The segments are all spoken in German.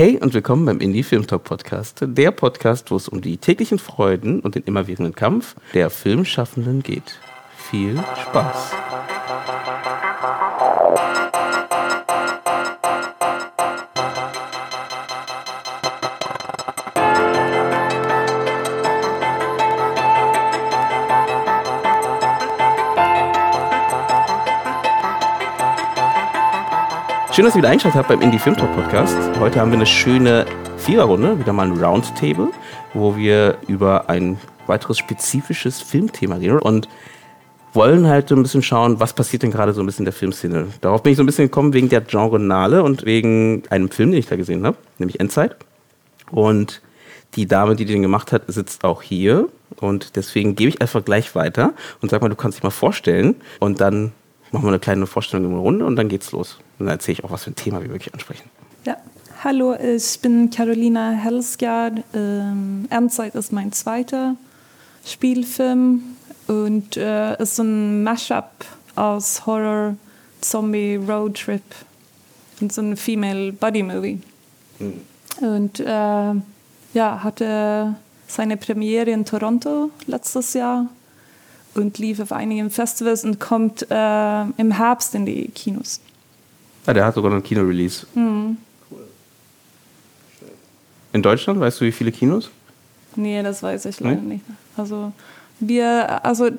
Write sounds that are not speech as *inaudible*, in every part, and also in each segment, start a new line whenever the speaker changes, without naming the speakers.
Hey und willkommen beim Indie Film Talk Podcast, der Podcast, wo es um die täglichen Freuden und den immerwährenden Kampf der Filmschaffenden geht. Viel Spaß! Schön, dass ihr wieder eingeschaltet habt beim Indie Film Talk Podcast. Heute haben wir eine schöne Viererrunde, wieder mal ein Roundtable, wo wir über ein weiteres spezifisches Filmthema reden und wollen halt ein bisschen schauen, was passiert denn gerade so ein bisschen in der Filmszene. Darauf bin ich so ein bisschen gekommen wegen der Genre-Nale und wegen einem Film, den ich da gesehen habe, nämlich Endzeit. Und die Dame, die den gemacht hat, sitzt auch hier. Und deswegen gebe ich einfach gleich weiter und sag mal, du kannst dich mal vorstellen. Und dann machen wir eine kleine Vorstellung in der Runde und dann geht's los. Und dann erzähle ich auch, was für ein Thema wir wirklich ansprechen.
Ja, hallo, ich bin Carolina Helsgard. Ähm, Endzeit ist mein zweiter Spielfilm und äh, ist ein Mashup aus Horror, Zombie, Road Trip und so ein Female Body Movie. Mhm. Und äh, ja, hatte seine Premiere in Toronto letztes Jahr und lief auf einigen Festivals und kommt äh, im Herbst in die Kinos.
Ja, der hat sogar einen Kino-Release. Mhm. In Deutschland, weißt du, wie viele Kinos?
Nee, das weiß ich leider nee? nicht. Also, wir, also,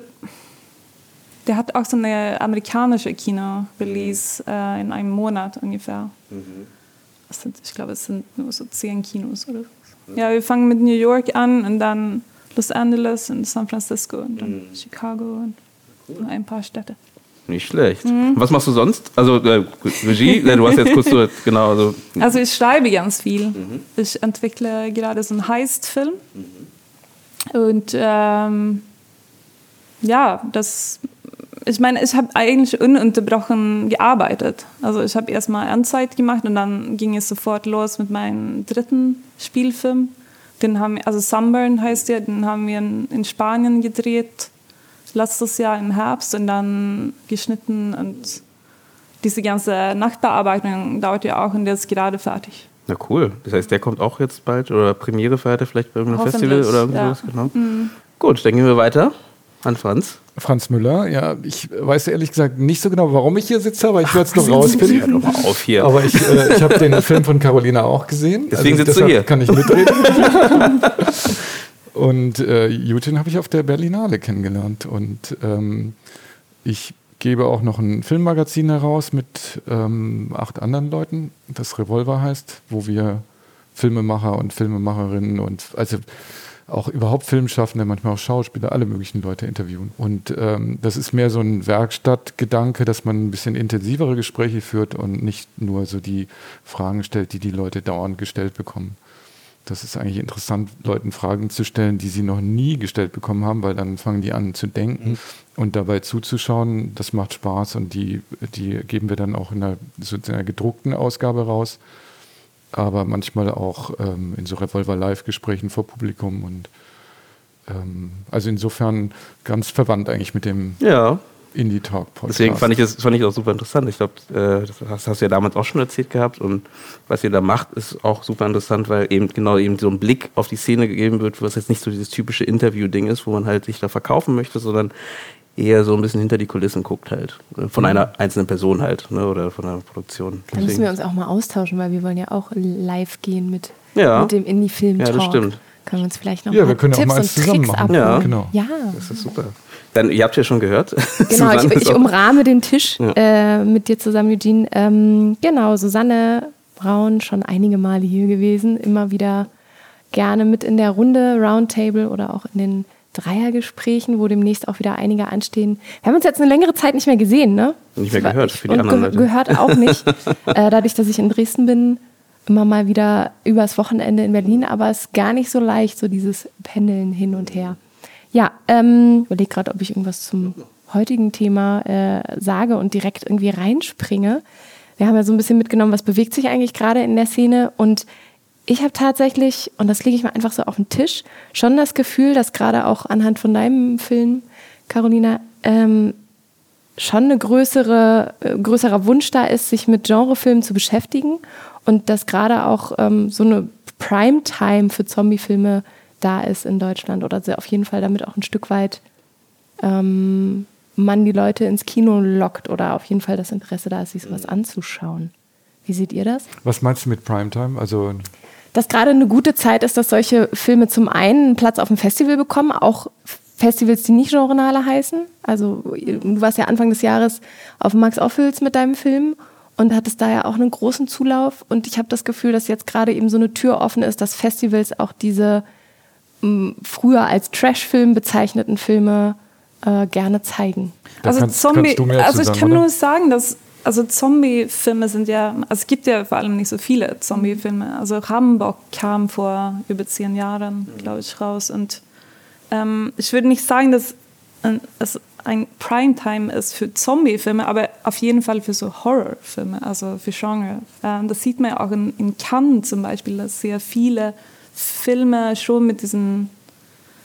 der hat auch so eine amerikanische Kino-Release mhm. äh, in einem Monat ungefähr. Mhm. Sind, ich glaube, es sind nur so zehn Kinos oder so. Ja, wir fangen mit New York an und dann Los Angeles und San Francisco und dann mhm. Chicago und cool. ein paar Städte.
Nicht schlecht. Mhm. Was machst du sonst? Also äh, Regie, *laughs* du hast jetzt kurz so, genau.
Also, also ich schreibe ganz viel. Mhm. Ich entwickle gerade so einen Heist-Film. Mhm. Und ähm, ja, das, ich meine, ich habe eigentlich ununterbrochen gearbeitet. Also ich habe erstmal Endzeit gemacht und dann ging es sofort los mit meinem dritten Spielfilm. Den haben, also Sunburn heißt der, den haben wir in, in Spanien gedreht letztes Jahr im Herbst und dann geschnitten und diese ganze Nachbearbeitung dauert ja auch und der ist gerade fertig.
Na cool. Das heißt, der kommt auch jetzt bald oder Premiere feiert er vielleicht bei einem Festival oder irgendwas, ja. genau. Mhm. Gut, dann gehen wir weiter an Franz.
Franz Müller, ja, ich weiß ehrlich gesagt nicht so genau, warum ich hier sitze, aber ich werde es noch rausfinden. Ja,
doch mal auf hier.
Aber ich, äh, ich habe den Film von Carolina auch gesehen.
Deswegen also, sitzt du hier.
Kann ich mitreden. *laughs* Und äh, Eugene habe ich auf der Berlinale kennengelernt. Und ähm, ich gebe auch noch ein Filmmagazin heraus mit ähm, acht anderen Leuten, das Revolver heißt, wo wir Filmemacher und Filmemacherinnen und also auch überhaupt Filmschaffende, manchmal auch Schauspieler, alle möglichen Leute interviewen. Und ähm, das ist mehr so ein Werkstattgedanke, dass man ein bisschen intensivere Gespräche führt und nicht nur so die Fragen stellt, die die Leute dauernd gestellt bekommen. Das ist eigentlich interessant, Leuten Fragen zu stellen, die sie noch nie gestellt bekommen haben, weil dann fangen die an zu denken mhm. und dabei zuzuschauen. Das macht Spaß und die, die geben wir dann auch in einer, so in einer gedruckten Ausgabe raus, aber manchmal auch ähm, in so Revolver-Live-Gesprächen vor Publikum und ähm, also insofern ganz verwandt eigentlich mit dem
ja.
Indie Talk Podcast.
Deswegen fand ich das fand ich auch super interessant. Ich glaube, äh, das hast, hast, du ja damals auch schon erzählt gehabt und was ihr da macht, ist auch super interessant, weil eben genau eben so ein Blick auf die Szene gegeben wird, was jetzt nicht so dieses typische Interview-Ding ist, wo man halt sich da verkaufen möchte, sondern eher so ein bisschen hinter die Kulissen guckt halt. Von mhm. einer einzelnen Person halt, ne, oder von einer Produktion.
Da müssen wir uns auch mal austauschen, weil wir wollen ja auch live gehen mit, ja. mit dem Indie-Film-Talk. Ja,
das stimmt.
Können wir uns vielleicht noch
ja, wir können Tipps auch mal zusammen machen.
Ja.
Genau.
ja, das ist super. Dann, ihr habt ja schon gehört. *laughs*
Genau, ich, ich umrahme den Tisch ja. äh, mit dir zusammen, Eugene. Ähm, genau, Susanne Braun, schon einige Male hier gewesen, immer wieder gerne mit in der Runde, Roundtable oder auch in den Dreiergesprächen, wo demnächst auch wieder einige anstehen. Wir haben uns jetzt eine längere Zeit nicht mehr gesehen, ne?
Nicht mehr gehört für die
und
anderen Leute.
gehört auch nicht. *laughs* äh, dadurch, dass ich in Dresden bin, immer mal wieder übers Wochenende in Berlin, aber es ist gar nicht so leicht, so dieses Pendeln hin und her. Ja, ähm, überlege gerade, ob ich irgendwas zum heutigen Thema äh, sage und direkt irgendwie reinspringe. Wir haben ja so ein bisschen mitgenommen, was bewegt sich eigentlich gerade in der Szene und ich habe tatsächlich, und das lege ich mal einfach so auf den Tisch, schon das Gefühl, dass gerade auch anhand von deinem Film, Carolina, ähm, schon ein größere, äh, größerer Wunsch da ist, sich mit Genrefilmen zu beschäftigen Und dass gerade auch ähm, so eine Primetime für Zombie-Filme da ist in Deutschland oder auf jeden Fall damit auch ein Stück weit ähm, man die Leute ins Kino lockt oder auf jeden Fall das Interesse da ist, sich sowas anzuschauen. Wie seht ihr das?
Was meinst du mit Primetime? Also
dass gerade eine gute Zeit ist, dass solche Filme zum einen einen Platz auf dem Festival bekommen, auch Festivals, die nicht Genrenale heißen. Also du warst ja Anfang des Jahres auf Max Ophüls mit deinem Film und hattest da ja auch einen großen Zulauf. Und ich habe das Gefühl, dass jetzt gerade eben so eine Tür offen ist, dass Festivals auch diese m, früher als Trash-Film bezeichneten Filme äh, gerne zeigen.
Da
Also
kannst-
Zombie,
kannst
also ich kann
oder?
nur sagen, dass also Zombie-Filme sind ja, also es gibt ja vor allem nicht so viele Zombie-Filme. Also Rambock kam vor über zehn Jahren, glaube ich, raus. Und ähm, ich würde nicht sagen, dass es ein Primetime ist für Zombie-Filme, aber auf jeden Fall für so Horror-Filme, also für Genre. Ähm, das sieht man ja auch in, in Cannes zum Beispiel, dass sehr viele Filme schon mit diesen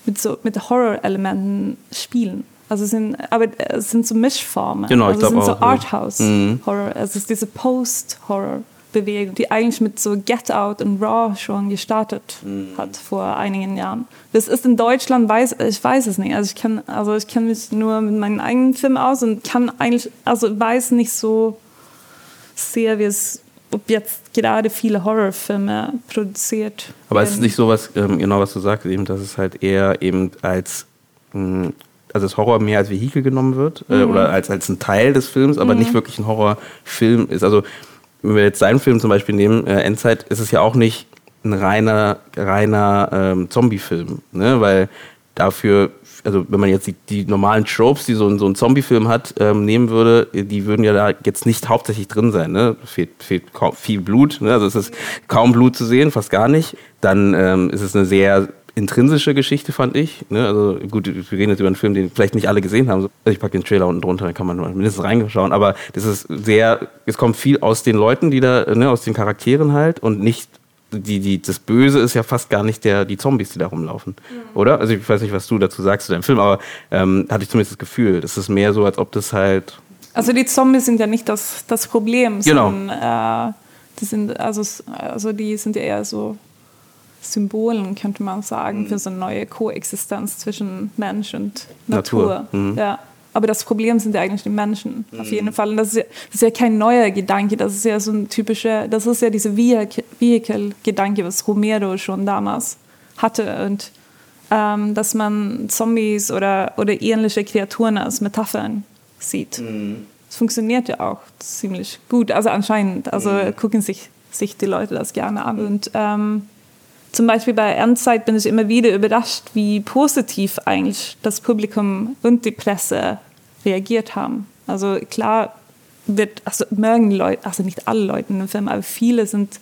mit so mit Horror-Elementen spielen. Also es sind, aber es sind so Mischformen.
Genau, ich
also es
glaub
sind
auch,
so. Arthouse-Horror. Es ist diese Post-Horror-Bewegung, die eigentlich mit so Get Out und Raw schon gestartet hat vor einigen Jahren. Das ist in Deutschland, weiß, ich weiß es nicht. Also ich kann, also ich kenne mich nur mit meinen eigenen Filmen aus und kann eigentlich, also weiß nicht so sehr, wie es, ob jetzt gerade viele Horrorfilme produziert.
Aber es ist nicht so was, ähm, genau was du sagst, eben, dass es halt eher eben als, mh, also das Horror mehr als Vehikel genommen wird äh, oder als, als ein Teil des Films, aber nicht wirklich ein Horrorfilm ist. Also wenn wir jetzt seinen Film zum Beispiel nehmen, äh, Endzeit, ist es ja auch nicht ein reiner, reiner ähm, Zombie-Film, ne? weil dafür, also wenn man jetzt die, die normalen Tropes, die so ein, so ein Zombie-Film hat, ähm, nehmen würde, die würden ja da jetzt nicht hauptsächlich drin sein. Ne? Fehlt, fehlt kaum, viel Blut, ne? also es ist kaum Blut zu sehen, fast gar nicht. Dann ähm, ist es eine sehr intrinsische Geschichte, fand ich. Ne? Also gut, wir reden jetzt über einen Film, den vielleicht nicht alle gesehen haben. Also ich packe den Trailer unten drunter, dann kann man mindestens reinschauen. Aber das ist sehr, es kommt viel aus den Leuten, die da, ne, aus den Charakteren halt und nicht die, die, das Böse ist ja fast gar nicht der, die Zombies, die da rumlaufen. Oder? Also ich weiß nicht, was du dazu sagst zu deinem Film, aber ähm, hatte ich zumindest das Gefühl. Das ist mehr so, als ob das halt.
Also die Zombies sind ja nicht das, das Problem,
Genau.
sondern äh, die sind also, also die sind ja eher so Symbolen, könnte man sagen, für so eine neue Koexistenz zwischen Mensch und Natur.
Natur, mhm.
Ja. Aber das Problem sind ja eigentlich die Menschen, auf jeden Fall. Und das ist, ja, das ist ja kein neuer Gedanke, das ist ja so ein typischer, das ist ja dieser Vehicle- Vehicle-Gedanke, was Romero schon damals hatte. Und ähm, dass man Zombies oder, oder ähnliche Kreaturen als Metaphern sieht. Das funktioniert ja auch ziemlich gut. Also anscheinend, also gucken sich, sich die Leute das gerne an. Und ähm, zum Beispiel bei Endzeit bin ich immer wieder überrascht, wie positiv eigentlich das Publikum und die Presse reagiert haben. Also klar wird, also mögen Leute, also nicht alle Leute in dem Film, aber viele sind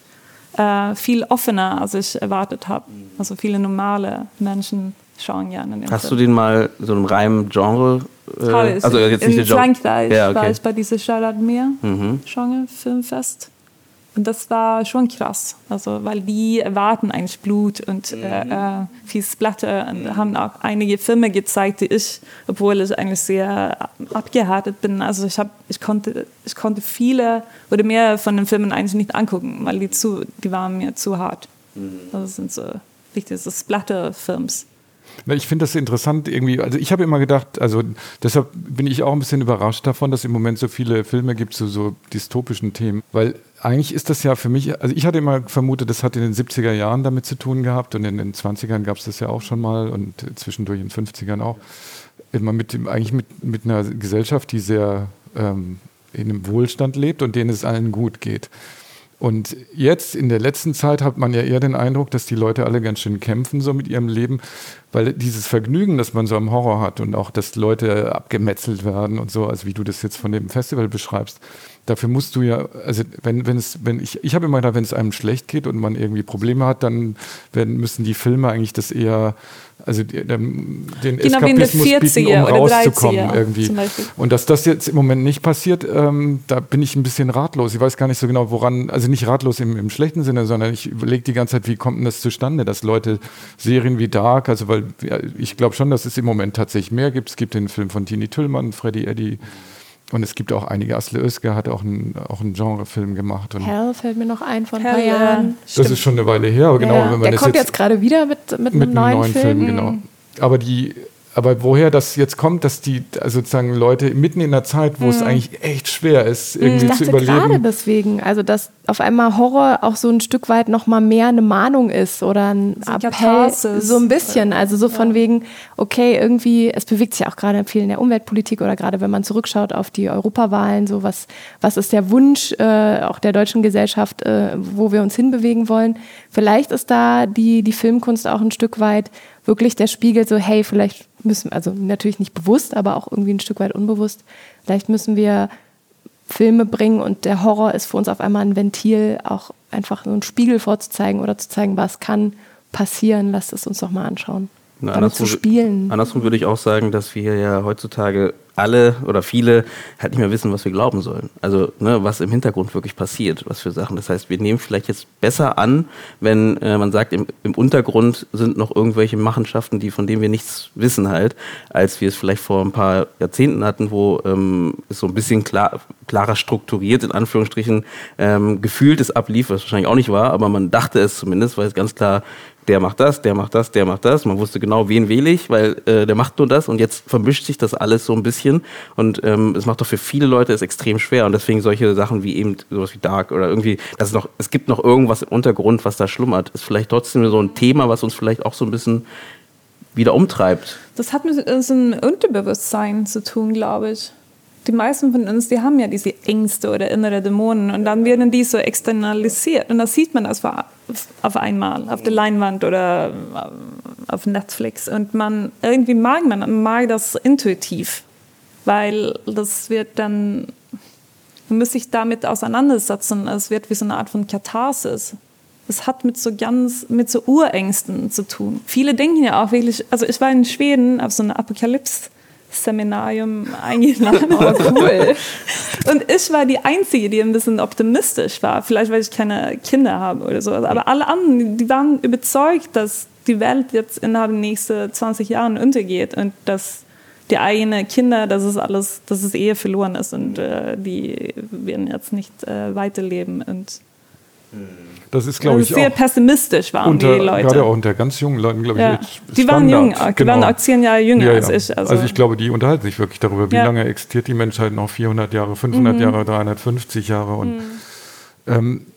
äh, viel offener, als ich erwartet habe. Also viele normale Menschen schauen gerne
Hast du
Film.
den mal so einem Reim Genre? Äh, also jetzt nicht
in
der Genre.
Frankreich
Ja,
war
okay.
ich bei diesem Charlotte Meer
Mhm.
Genre Filmfest. Und das war schon krass, also weil die erwarten eigentlich Blut und
Mhm.
äh, äh, viel Splatter und haben auch einige Filme gezeigt, die ich, obwohl ich eigentlich sehr abgehärtet bin, also ich habe, ich konnte, ich konnte viele oder mehr von den Filmen eigentlich nicht angucken, weil die zu, die waren mir zu hart.
Mhm.
Also das sind so richtig so Splatter-Films.
Ich finde das interessant irgendwie. Also ich habe immer gedacht, also deshalb bin ich auch ein bisschen überrascht davon, dass es im Moment so viele Filme gibt zu so dystopischen Themen. Weil eigentlich ist das ja für mich, also ich hatte immer vermutet, das hat in den 70er Jahren damit zu tun gehabt und in den 20ern gab es das ja auch schon mal und zwischendurch in den 50ern auch. Immer mit dem, eigentlich mit, mit einer Gesellschaft, die sehr ähm, in einem Wohlstand lebt und denen es allen gut geht. Und jetzt in der letzten Zeit hat man ja eher den Eindruck, dass die Leute alle ganz schön kämpfen so mit ihrem Leben, weil dieses Vergnügen, das man so am Horror hat und auch, dass Leute abgemetzelt werden und so, also wie du das jetzt von dem Festival beschreibst, dafür musst du ja, also wenn, wenn es, wenn ich, ich habe immer gedacht, wenn es einem schlecht geht und man irgendwie Probleme hat, dann werden, müssen die Filme eigentlich das eher, also die, den,
Genau wie in der
Eskapismus bieten,
40er
um rauszukommen
30er
irgendwie. Und dass das jetzt im Moment nicht passiert, ähm, da bin ich ein bisschen ratlos. Ich weiß gar nicht so genau, woran, also nicht ratlos im, im schlechten Sinne, sondern ich überlege die ganze Zeit, wie kommt denn das zustande, dass Leute Serien wie Dark, also weil ja, ich glaube schon, dass es im Moment tatsächlich mehr gibt. Es gibt den Film von Tini Tüllmann, Freddy Eddy, und es gibt auch einige, Asle Özge hat auch einen, auch einen Genrefilm gemacht. Und
Hell fällt mir noch ein von ein paar
ja.
Jahren.
das ist schon eine Weile her, aber genau,
Ja,
wenn man
der
das
kommt
jetzt,
jetzt gerade wieder mit, mit,
mit
einem neuen, Film.
genau. Aber die, aber woher das jetzt kommt, dass die also sozusagen Leute mitten in der Zeit, wo es eigentlich echt schwer ist, irgendwie
Mhm. Ich
zu
dachte gerade
überleben.
deswegen, also dass auf einmal Horror auch so ein Stück weit noch mal mehr eine Mahnung ist oder ein
So
Appell,
Katharsis.
so ein bisschen, also so von wegen, okay, irgendwie, es bewegt sich auch gerade viel in der Umweltpolitik oder gerade wenn man zurückschaut auf die Europawahlen, so was, was ist der Wunsch äh, auch der deutschen Gesellschaft, äh, wo wir uns hinbewegen wollen. Vielleicht ist da die, die Filmkunst auch ein Stück weit wirklich der Spiegel, so hey, vielleicht müssen, also natürlich nicht bewusst, aber auch irgendwie ein Stück weit unbewusst, vielleicht müssen wir Filme bringen und der Horror ist für uns auf einmal ein Ventil, auch einfach so einen Spiegel vorzuzeigen oder zu zeigen, was kann passieren. Lasst es uns doch mal anschauen.
Na,
Damit zu spielen.
Andersrum würde ich auch sagen, dass wir ja heutzutage alle oder viele halt nicht mehr wissen, was wir glauben sollen. Also ne, was im Hintergrund wirklich passiert, was für Sachen. Das heißt, wir nehmen vielleicht jetzt besser an, wenn äh, man sagt, im, im Untergrund sind noch irgendwelche Machenschaften, die von denen wir nichts wissen halt, als wir es vielleicht vor ein paar Jahrzehnten hatten, wo ähm, es so ein bisschen klar, klarer strukturiert in Anführungsstrichen ähm, gefühltes ablief, was wahrscheinlich auch nicht war, aber man dachte es zumindest, weil es ganz klar der macht das, der macht das, der macht das. Man wusste genau, wen wähle ich, weil äh, der macht nur das und jetzt vermischt sich das alles so ein bisschen und ähm, es macht doch für viele Leute es extrem schwer und deswegen solche Sachen wie eben sowas wie Dark oder irgendwie, dass es noch, es gibt noch irgendwas im Untergrund, was da schlummert, ist vielleicht trotzdem so ein Thema, was uns vielleicht auch so ein bisschen wieder umtreibt.
Das hat mit unserem Unterbewusstsein zu tun, glaube ich. Die meisten von uns, die haben ja diese Ängste oder innere Dämonen und dann werden die so externalisiert und das sieht man das auf einmal auf der Leinwand oder auf Netflix und man irgendwie mag man, mag das intuitiv, weil das wird dann man muss sich damit auseinandersetzen. Es wird wie so eine Art von Katharsis. Es hat mit so ganz, mit so Urängsten zu tun. Viele denken ja auch wirklich, also ich war in Schweden auf so einem Apokalypse-Seminarium eingeladen. *laughs*
Oh, cool.
Und ich war die Einzige, die ein bisschen optimistisch war. Vielleicht, weil ich keine Kinder habe oder so. Aber alle anderen, die waren überzeugt, dass die Welt jetzt innerhalb der nächsten 20 Jahren untergeht und dass die eigenen Kinder, dass es alles, dass es eher verloren ist und äh, die werden jetzt nicht äh, weiterleben. Und
Das ist, glaube
also
ich,
sehr
auch
pessimistisch waren
unter,
die Leute.
gerade auch unter ganz jungen Leuten, glaube
Ja.
ich,
Die waren jung, die waren auch zehn Jahre jünger
Ja,
als
ja.
ich.
Also, ich glaube, die unterhalten sich wirklich darüber, wie
Ja.
lange existiert die Menschheit noch, 400 Jahre, 500
Mhm.
Jahre, 350 Jahre und ähm,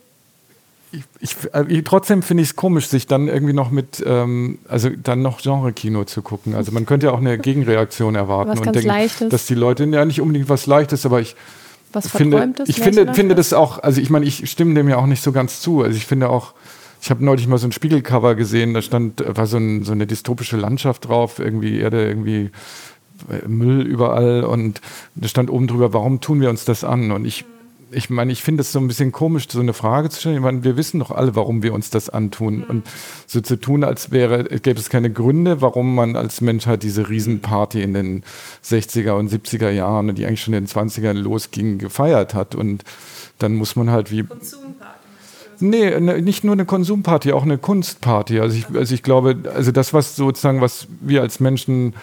ich, ich, äh, trotzdem finde ich es komisch, sich dann irgendwie noch mit, ähm, also dann noch Genre-Kino zu gucken. Also man könnte ja auch eine Gegenreaktion erwarten
Was
und
ganz
denken,
Leichtes.
dass die Leute ja nicht unbedingt was Leichtes, aber ich
Was
finde,
Verträumtes?
ich finde, finde das auch, also ich meine, ich stimme dem ja auch nicht so ganz zu. Also ich finde auch, ich habe neulich mal so ein Spiegelcover gesehen, da stand, war so, ein, so eine dystopische Landschaft drauf, irgendwie Erde, irgendwie äh, Müll überall und da stand oben drüber, warum tun wir uns das an? Und ich, ich meine, ich finde es so ein bisschen komisch, so eine Frage zu stellen. Ich meine, wir wissen doch alle, warum wir uns das antun. Und so zu tun, als wäre, gäbe es keine Gründe, warum man als Menschheit diese Riesenparty in den 60er und 70er Jahren, die eigentlich schon in den 20ern losging, gefeiert hat. Und dann muss man halt wie. Nee, ne, nicht nur eine Konsumparty, auch eine Kunstparty. Also ich, also ich glaube, also das, was sozusagen, was wir als Menschen,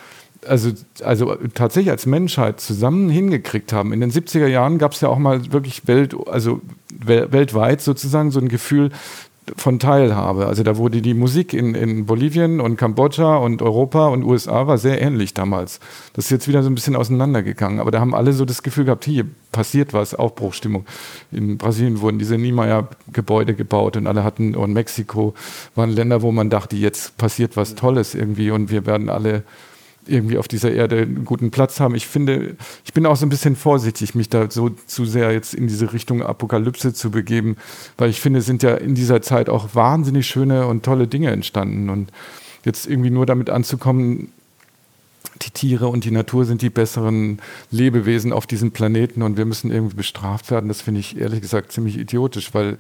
also, also tatsächlich als Menschheit zusammen hingekriegt haben. In den 70er Jahren gab es ja auch mal wirklich Welt, also wel, weltweit sozusagen so ein Gefühl von Teilhabe. Also da wurde die Musik in, in Bolivien und Kambodscha und Europa und USA war sehr ähnlich damals. Das ist jetzt wieder so ein bisschen auseinandergegangen. Aber da haben alle so das Gefühl gehabt, hier passiert was, Aufbruchstimmung. In Brasilien wurden diese Niemeyer-Gebäude gebaut und alle hatten, und Mexiko waren Länder, wo man dachte, jetzt passiert was Tolles irgendwie und wir werden alle irgendwie auf dieser Erde einen guten Platz haben. Ich finde, ich bin auch so ein bisschen vorsichtig, mich da so zu sehr jetzt in diese Richtung Apokalypse zu begeben, weil ich finde, sind ja in dieser Zeit auch wahnsinnig schöne und tolle Dinge entstanden und jetzt irgendwie nur damit anzukommen, die Tiere und die Natur sind die besseren Lebewesen auf diesem Planeten und wir müssen irgendwie bestraft werden, das finde ich ehrlich gesagt ziemlich idiotisch, weil,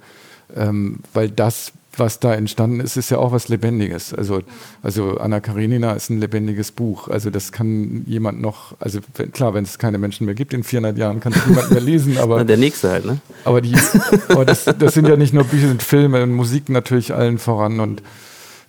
ähm, weil das was da entstanden ist, ist ja auch was Lebendiges. Also, also Anna Karenina ist ein lebendiges Buch. Also das kann jemand noch, also klar, wenn es keine Menschen mehr gibt in 400 Jahren, kann es niemand mehr lesen. *laughs* Aber,
Der nächste halt, ne?
aber, die, aber das, das sind ja nicht nur Bücher, sind Filme und Musik natürlich allen voran. Und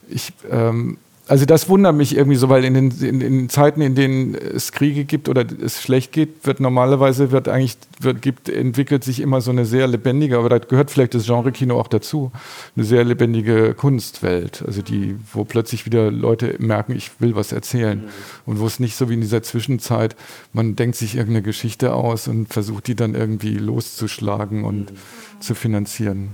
ich, ähm, also das wundert mich irgendwie so, weil in den, in, in, Zeiten, in denen es Kriege gibt oder es schlecht geht, wird normalerweise wird eigentlich wird, gibt, entwickelt sich immer so eine sehr lebendige, aber da gehört vielleicht das Genre Kino auch dazu, eine sehr lebendige Kunstwelt, also die, wo plötzlich wieder Leute merken, ich will was erzählen mhm. und wo es nicht so wie in dieser Zwischenzeit, man denkt sich irgendeine Geschichte aus und versucht die dann irgendwie loszuschlagen und mhm. zu finanzieren.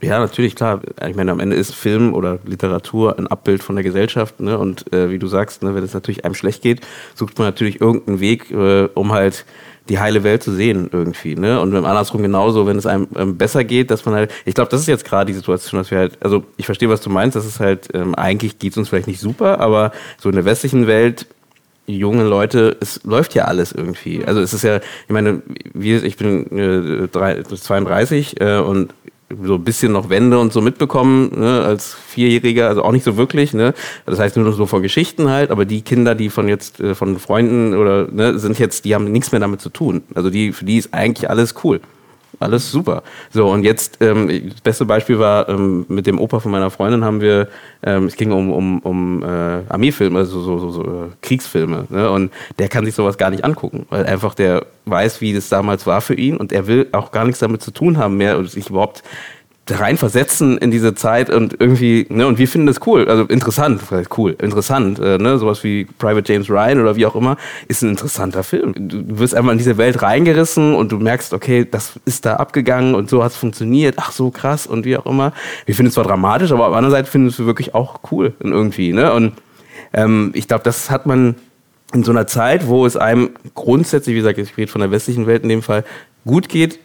Ja, natürlich, klar. Ich meine, am Ende ist Film oder Literatur ein Abbild von der Gesellschaft. Ne? Und äh, wie du sagst, ne, wenn es natürlich einem schlecht geht, sucht man natürlich irgendeinen Weg, äh, um halt die heile Welt zu sehen irgendwie. Ne? Und andersrum genauso, wenn es einem ähm, besser geht, dass man halt, ich glaube, das ist jetzt gerade die Situation, dass wir halt, also ich verstehe, was du meinst, das ist halt, ähm, eigentlich geht es uns vielleicht nicht super, aber so in der westlichen Welt junge Leute, es läuft ja alles irgendwie. Also es ist ja, ich meine, wir, ich bin äh, 32 äh, und so ein bisschen noch Wände und so mitbekommen, ne, als Vierjähriger, also auch nicht so wirklich, ne. Das heißt nur noch so von Geschichten halt, aber die Kinder, die von jetzt, äh, von Freunden oder, ne, sind jetzt, die haben nichts mehr damit zu tun. Also die, für die ist eigentlich alles cool alles super. So, und jetzt, ähm, das beste Beispiel war, ähm, mit dem Opa von meiner Freundin haben wir, ähm, es ging um, um, um äh, Armeefilme, also so, so, so äh, Kriegsfilme. Ne? Und der kann sich sowas gar nicht angucken, weil einfach der weiß, wie das damals war für ihn und er will auch gar nichts damit zu tun haben mehr und sich überhaupt reinversetzen in diese Zeit und irgendwie, ne, und wir finden das cool, also interessant, vielleicht cool, interessant, äh, ne, sowas wie Private James Ryan oder wie auch immer, ist ein interessanter Film. Du wirst einmal in diese Welt reingerissen und du merkst, okay, das ist da abgegangen und so hat es funktioniert, ach so krass und wie auch immer. Wir finden es zwar dramatisch, aber auf der anderen Seite finden wir es wirklich auch cool irgendwie, ne, und ähm, ich glaube, das hat man in so einer Zeit, wo es einem grundsätzlich, wie gesagt, ich rede von der westlichen Welt in dem Fall, gut geht,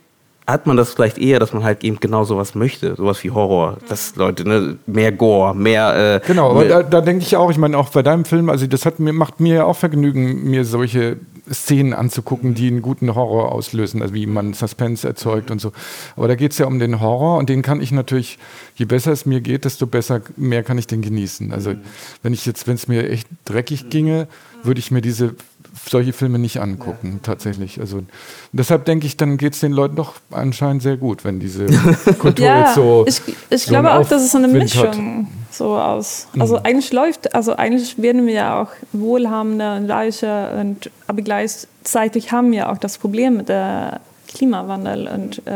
hat man das vielleicht eher, dass man halt eben genau sowas möchte, sowas wie Horror, dass Leute ne, mehr Gore, mehr.
Äh, genau, aber da, da denke ich auch, ich meine auch bei deinem Film, also das hat mir macht mir ja auch Vergnügen, mir solche Szenen anzugucken, die einen guten Horror auslösen, also wie man Suspense erzeugt und so. Aber da geht es ja um den Horror und den kann ich natürlich, je besser es mir geht, desto besser, mehr kann ich den genießen. Also mhm. wenn ich jetzt, wenn es mir echt dreckig ginge, würde ich mir diese solche Filme nicht angucken, ja. tatsächlich. Also deshalb denke ich, dann geht es den Leuten doch anscheinend sehr gut, wenn diese *laughs* Kultur ja, jetzt so.
Ich, ich so glaube auch, dass es so eine Mischung hat. so aus. Also mhm. eigentlich läuft, also eigentlich werden wir ja auch wohlhabender und reicher und aber gleichzeitig haben wir auch das Problem mit der Klimawandel und äh,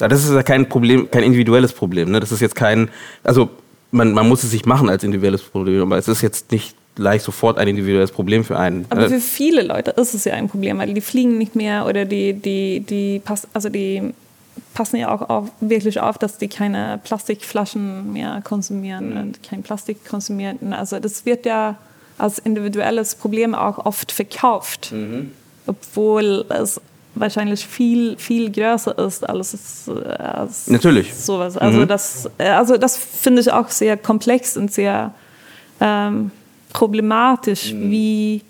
ja, das ist ja kein Problem, kein individuelles Problem. Ne? Das ist jetzt kein, also man, man muss es sich machen als individuelles Problem, aber es ist jetzt nicht gleich sofort ein individuelles Problem für einen.
Aber äh, für viele Leute ist es ja ein Problem, weil die fliegen nicht mehr oder die, die, die, pass, also die passen ja auch auf, wirklich auf, dass die keine Plastikflaschen mehr konsumieren mhm. und kein Plastik konsumieren. Also das wird ja als individuelles Problem auch oft verkauft, mhm. obwohl es wahrscheinlich viel, viel größer ist als, als
Natürlich.
sowas. Also mhm. das, also das finde ich auch sehr komplex und sehr ähm, problematisch, mhm. wie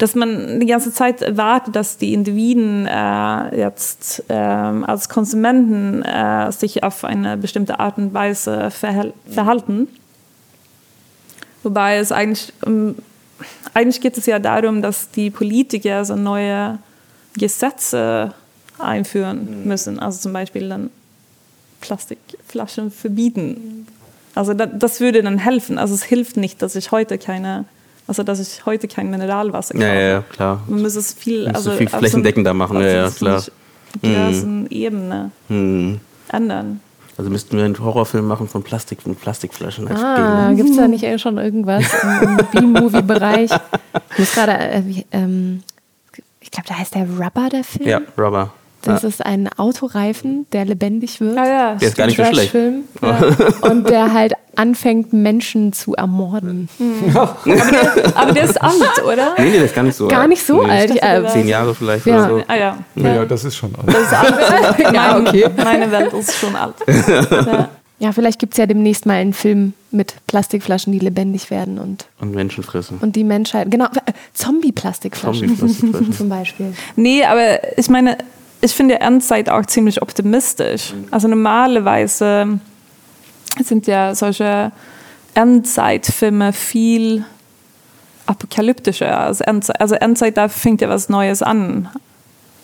dass man die ganze Zeit erwartet, dass die Individuen äh, jetzt äh, als Konsumenten äh, sich auf eine bestimmte Art und Weise verhal verhalten. Wobei es eigentlich, um, eigentlich geht es ja darum, dass die Politiker so neue Gesetze einführen mhm. müssen. Also zum Beispiel dann Plastikflaschen verbieten. Also da, das würde dann helfen. Also es hilft nicht, dass ich heute keine, also dass ich heute kein Mineralwasser kaufe.
Ja, ja, klar.
Man muss es viel, also
viel flächendeckender machen, ja, ja, klar.
Mhm. Ebene mhm. ändern.
Also müssten wir einen Horrorfilm machen von Plastik und Plastikflaschen
als ah, Gibt es da nicht schon irgendwas im, im B-Movie-Bereich? Ich *laughs* muss gerade, äh, ähm, ich glaube, da heißt der Rubber, der Film.
Ja, Rubber.
Das ja. ist ein Autoreifen, der lebendig wird. Ah,
ja.
Der ist gar nicht so schlecht.
Ja. Und der halt anfängt, Menschen zu ermorden.
Mhm. aber, der, aber, der, ist alt, oder?
Nee, nee, der ist gar nicht so
gar alt. nicht so nee, alt.
Ja. Zehn Jahre vielleicht ja. oder so.
Ah, ja.
ja. das ist schon alt. Das ist *laughs*
alt. ja, okay. Meine Welt ist schon alt. *laughs*
Ja, vielleicht gibt es ja demnächst mal einen Film mit Plastikflaschen, die lebendig werden und.
Und Menschen fressen.
Und die Menschheit. Genau, äh, Zombie-Plastikflaschen. Zombie *laughs* zum Beispiel.
Nee, aber ich meine, ich finde Endzeit auch ziemlich optimistisch. Mhm. Also normalerweise sind ja solche Endzeitfilme viel apokalyptischer. Also Endzeit, also Endzeit, da fängt ja was Neues an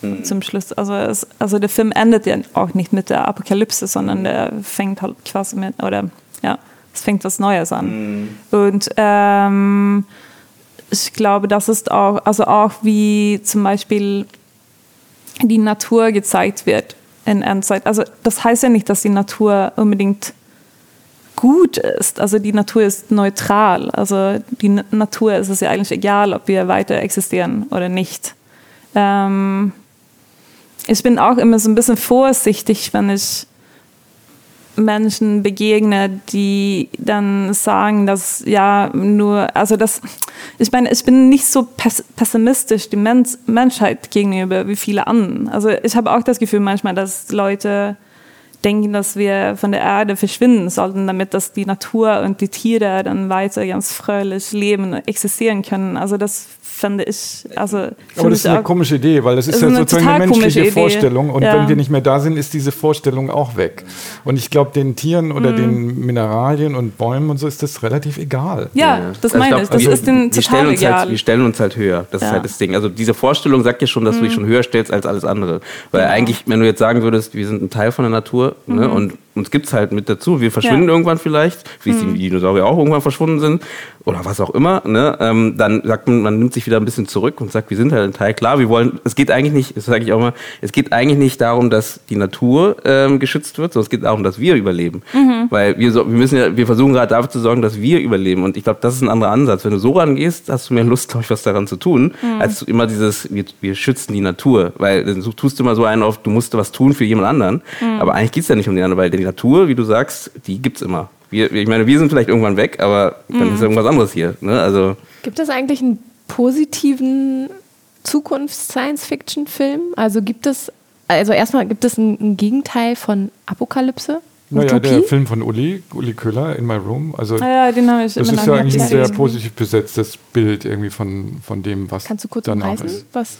mhm. zum Schluss. Also, es, also der Film endet ja auch nicht mit der Apokalypse, sondern der fängt halt quasi mit, oder ja, es fängt was Neues an. Und ähm, ich glaube, das ist auch, also auch wie zum Beispiel die Natur gezeigt wird in Endzeit. Also das heißt ja nicht, dass die Natur unbedingt gut ist. Also die Natur ist neutral. Also die Na- Natur ist es ja eigentlich egal, ob wir weiter existieren oder nicht. Ähm, ich bin auch immer so ein bisschen vorsichtig, wenn ich Menschen begegne, die dann sagen, dass ja nur, also das, ich meine, ich bin nicht so pess- pessimistisch die Mensch, Menschheit gegenüber wie viele anderen. Also ich habe auch das Gefühl manchmal, dass Leute denken, dass wir von der Erde verschwinden sollten, damit dass die Natur und die Tiere dann weiter ganz fröhlich leben und existieren können. Also das fände ich, also
Aber das ist eine komische Idee, weil das ist ja
ist eine
sozusagen eine menschliche. Vorstellung. Und
Ja.
wenn wir nicht mehr da sind, ist diese Vorstellung auch weg. Und ich glaube, den Tieren oder
Mhm.
den Mineralien und Bäumen und so ist das relativ egal.
Ja, das
Also
meine
glaub,
ich. Das
wir,
ist
stellen
total
uns Halt,
egal.
wir stellen uns halt höher. Das ist
Ja.
halt das Ding. Also diese Vorstellung sagt ja schon, dass du dich schon höher stellst als alles andere. Weil
Genau.
eigentlich, wenn du jetzt sagen würdest, wir sind ein Teil von der Natur ne, und uns gibt es halt mit dazu, wir verschwinden
Mhm. Ja. Mhm.
irgendwann vielleicht, wie es die Dinosaurier auch irgendwann verschwunden sind oder was auch immer, ne, ähm, dann sagt man, man nimmt sich wieder ein bisschen zurück und sagt, wir sind halt ein Teil. Klar, wir wollen, es geht eigentlich nicht, das sage ich auch mal, es geht eigentlich nicht darum, dass die Natur ähm, geschützt wird, sondern es geht darum, dass wir überleben.
Mhm.
Weil wir, so, wir müssen ja, wir versuchen gerade dafür zu sorgen, dass wir überleben. Und ich glaube, das ist ein anderer Ansatz. Wenn du so rangehst, hast du mehr Lust, glaube ich, was daran zu tun,
Mhm.
als immer dieses, wir, wir schützen die Natur. Weil dann tust du immer so einen auf, du musst was tun für jemand anderen.
Mhm.
Aber eigentlich geht's ja nicht um die andere, weil die Natur, wie du sagst, die gibt's immer. Wir, ich meine, wir sind vielleicht irgendwann weg, aber
Mhm.
dann ist ja irgendwas anderes hier. Ne? Also,
Gibt es eigentlich einen positiven Zukunfts-Science-Fiction-Film? Also gibt es, also erstmal gibt es ein, ein Gegenteil von Apokalypse?
Naja, der
Utopie?
Film von Uli, Uli Köhler, In My Room. Also
Ah ja, den habe ich
das
immer
ist ja eigentlich ein sehr positiv besetztes Bild irgendwie von, von dem, was
Kannst du kurz
danach
umreißen,
ist.
was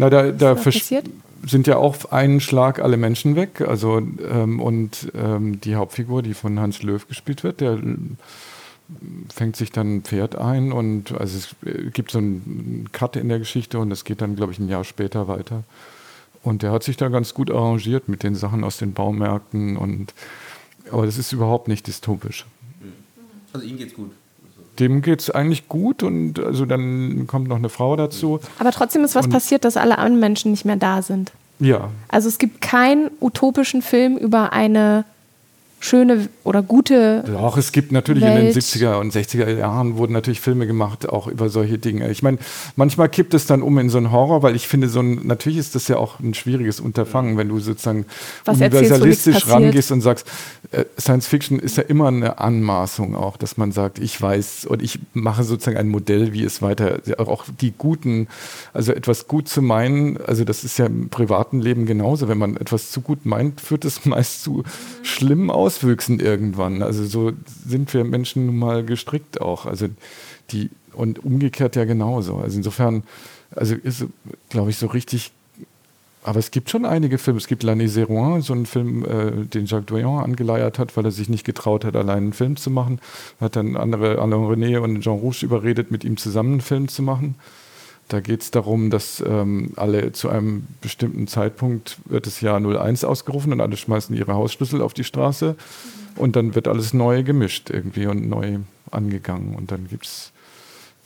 Na, da, da
passiert?
sind ja auf einen Schlag alle Menschen weg. Also ähm, und ähm, die Hauptfigur, die von Hans Löw gespielt wird, der ähm, fängt sich dann ein Pferd ein und also es äh, gibt so einen Cut in der Geschichte und es geht dann, glaube ich, ein Jahr später weiter. Und der hat sich da ganz gut arrangiert mit den Sachen aus den Baumärkten und aber das ist überhaupt nicht dystopisch.
also ihm geht's gut.
Dem geht es eigentlich gut und also dann kommt noch eine Frau dazu.
Aber trotzdem ist was
Und-
passiert, dass alle anderen Menschen nicht mehr da sind.
Ja,
Also es gibt keinen utopischen Film über eine schöne oder gute.
Doch, es gibt natürlich in den
Welt.
70er und 60er Jahren wurden natürlich Filme gemacht, auch über solche Dinge. Ich meine, manchmal kippt es dann um in so einen Horror, weil ich finde, so ein, natürlich ist das ja auch ein schwieriges Unterfangen, wenn du sozusagen
Was
universalistisch
passiert.
rangehst und sagst, äh, Science Fiction ist ja immer eine Anmaßung auch, dass man sagt, ich weiß und ich mache sozusagen ein Modell, wie es weiter, auch die guten, also etwas gut zu meinen, also das ist ja im privaten Leben genauso, wenn man etwas zu gut meint, führt es *laughs* meist zu schlimmen Auswüchsen irgendwann. Also so sind wir Menschen nun mal gestrickt auch. Also die und umgekehrt ja genauso. Also insofern, also ist, glaube ich, so richtig. Aber es gibt schon einige Filme. Es gibt L'Année Zéro, so einen Film, äh, den Jacques Doyon angeleiert hat, weil er sich nicht getraut hat, allein einen Film zu machen. Hat dann andere, Alain René und Jean Rouge überredet, mit ihm zusammen einen Film zu machen. Da geht es darum, dass ähm, alle zu einem bestimmten Zeitpunkt wird das Jahr 01 ausgerufen und alle schmeißen ihre Hausschlüssel auf die Straße und dann wird alles neu gemischt irgendwie und neu angegangen. Und dann gibt es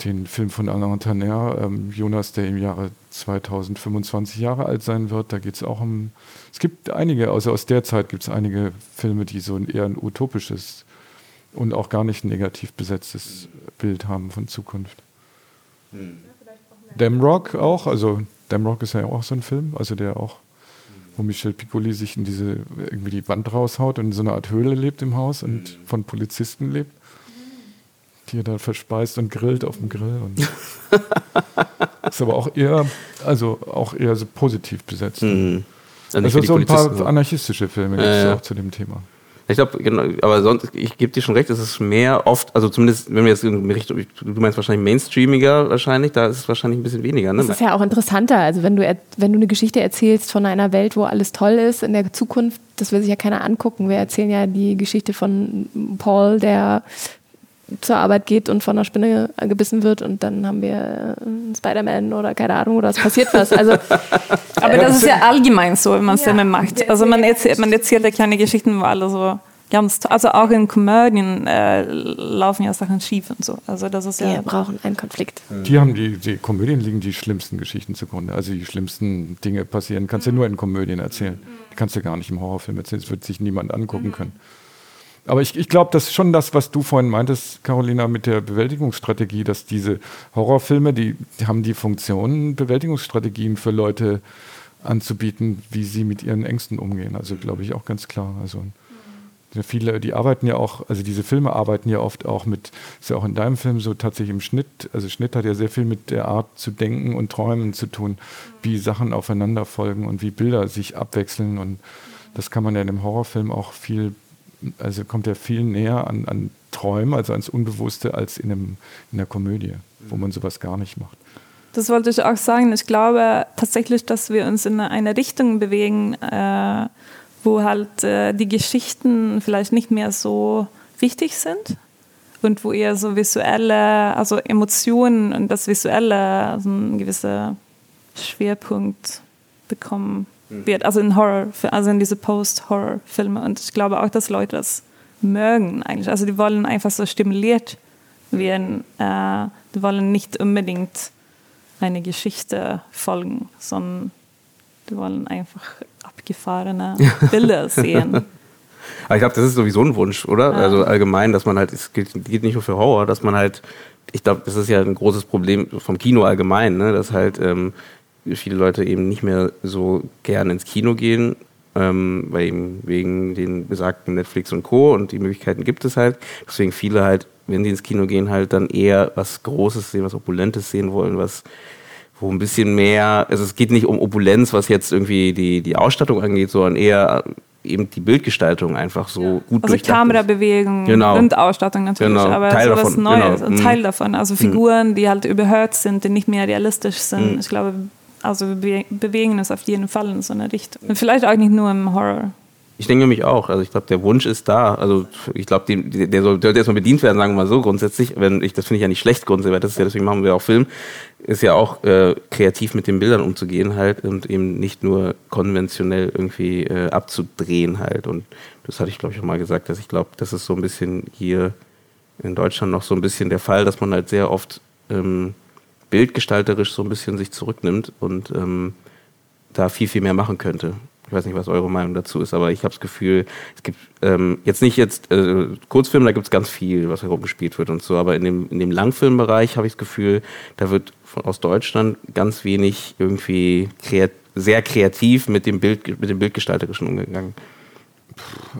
den Film von Alain Taner, ähm, Jonas, der im Jahre 2025 Jahre alt sein wird. Da geht es auch um. Es gibt einige, also aus der Zeit gibt es einige Filme, die so ein eher ein utopisches und auch gar nicht ein negativ besetztes Bild haben von Zukunft. Damrock auch, also Damrock ist ja auch so ein Film, also der auch, wo Michel Piccoli sich in diese irgendwie die Wand raushaut und in so einer Art Höhle lebt im Haus und von Polizisten lebt, die er da verspeist und grillt auf dem Grill und *laughs* ist aber auch eher, also auch eher so positiv besetzt.
Mhm. Also,
Also so ein paar anarchistische Filme gibt es
Ja, ja.
auch zu dem Thema.
Ich glaube, genau, aber sonst, ich gebe dir schon recht, es ist mehr oft, also zumindest, wenn wir jetzt in Richtung, du meinst wahrscheinlich mainstreamiger wahrscheinlich, da ist es wahrscheinlich ein bisschen weniger, ne?
Das ist ja auch interessanter. Also wenn du, wenn du eine Geschichte erzählst von einer Welt, wo alles toll ist in der Zukunft, das will sich ja keiner angucken. Wir erzählen ja die Geschichte von Paul, der zur Arbeit geht und von einer Spinne gebissen wird und dann haben wir äh, einen Spider-Man oder keine Ahnung oder es passiert was. Also *laughs*
Aber das ist ja allgemein so, wenn man
Ja.
Filme macht. Also man
ja
erzählt, man erzählt ja kleine Geschichten, wo alle so ganz toll. Also auch in Komödien äh, laufen ja Sachen schief und so. Also das ist ja.
Wir brauchen einen Konflikt.
Die haben die, die Komödien liegen die schlimmsten Geschichten zugrunde. Also die schlimmsten Dinge passieren, kannst du nur in Komödien erzählen. Die kannst du gar nicht im Horrorfilm erzählen, das wird sich niemand angucken können. Aber ich, ich glaube, das ist schon das, was du vorhin meintest, Carolina, mit der Bewältigungsstrategie, dass diese Horrorfilme, die, die haben die Funktion, Bewältigungsstrategien für Leute anzubieten, wie sie mit ihren Ängsten umgehen. Also glaube ich auch ganz klar. Also viele, die arbeiten ja auch, also diese Filme arbeiten ja oft auch mit, ist ja auch in deinem Film so tatsächlich im Schnitt, also Schnitt hat ja sehr viel mit der Art zu denken und träumen zu tun, wie Sachen aufeinander folgen und wie Bilder sich abwechseln und das kann man ja in dem Horrorfilm auch viel, also kommt ja viel näher an, an Träumen, also ans Unbewusste, als in, einem, in einer Komödie, wo man sowas gar nicht macht.
Das wollte ich auch sagen. Ich glaube tatsächlich, dass wir uns in eine Richtung bewegen, äh, wo halt äh, die Geschichten vielleicht nicht mehr so wichtig sind und wo eher so visuelle, also Emotionen und das Visuelle also einen gewissen Schwerpunkt bekommen wird. Also in Horror, also in diese Post-Horror-Filme. Und ich glaube auch, dass Leute das mögen eigentlich. Also die wollen einfach so stimuliert werden. Äh, die wollen nicht unbedingt eine Geschichte folgen, sondern die wollen einfach abgefahrene *laughs* Bilder sehen.
Aber ich glaube, das ist sowieso ein Wunsch, oder? Ja. Also allgemein, dass man halt, es gilt, gilt, nicht nur für Horror, dass man halt, ich glaube, das ist ja ein großes Problem vom Kino allgemein, ne? dass halt ähm, viele Leute eben nicht mehr so gern ins Kino gehen, ähm, weil eben wegen den besagten Netflix und Co. und die Möglichkeiten gibt es halt. Deswegen viele halt, wenn die ins Kino gehen, halt dann eher was Großes sehen, was Opulentes sehen wollen, was wo ein bisschen mehr, also es geht nicht um Opulenz, was jetzt irgendwie die, die Ausstattung angeht, sondern eher eben die Bildgestaltung einfach so ja. gut
Also Kamerabewegung
genau.
und Ausstattung natürlich,
genau.
aber
Teil
so was
davon.
Neues,
genau.
Teil davon. Also Figuren, mhm. die halt überhört sind, die nicht mehr realistisch sind. Mhm. Ich glaube, also wir bewegen uns auf jeden Fall in so eine Richtung. Und vielleicht auch nicht nur im Horror.
Ich denke mich auch. Also ich glaube, der Wunsch ist da. Also ich glaube, der sollte erstmal bedient werden, sagen wir mal so grundsätzlich. Wenn ich, das finde ich ja nicht schlecht grundsätzlich, weil das ist ja, deswegen machen wir auch Film, ist ja auch äh, kreativ mit den Bildern umzugehen halt und eben nicht nur konventionell irgendwie äh, abzudrehen halt. Und das hatte ich, glaube ich, auch mal gesagt, dass ich glaube, das ist so ein bisschen hier in Deutschland noch so ein bisschen der Fall, dass man halt sehr oft ähm, bildgestalterisch so ein bisschen sich zurücknimmt und ähm, da viel, viel mehr machen könnte. Ich weiß nicht, was eure Meinung dazu ist, aber ich habe das Gefühl, es gibt ähm, jetzt nicht jetzt äh, Kurzfilme, da gibt es ganz viel, was herumgespielt wird und so, aber in dem, in dem Langfilmbereich habe ich das Gefühl, da wird von, aus Deutschland ganz wenig irgendwie kreat sehr kreativ mit dem Bild, mit dem Bildgestalterischen umgegangen.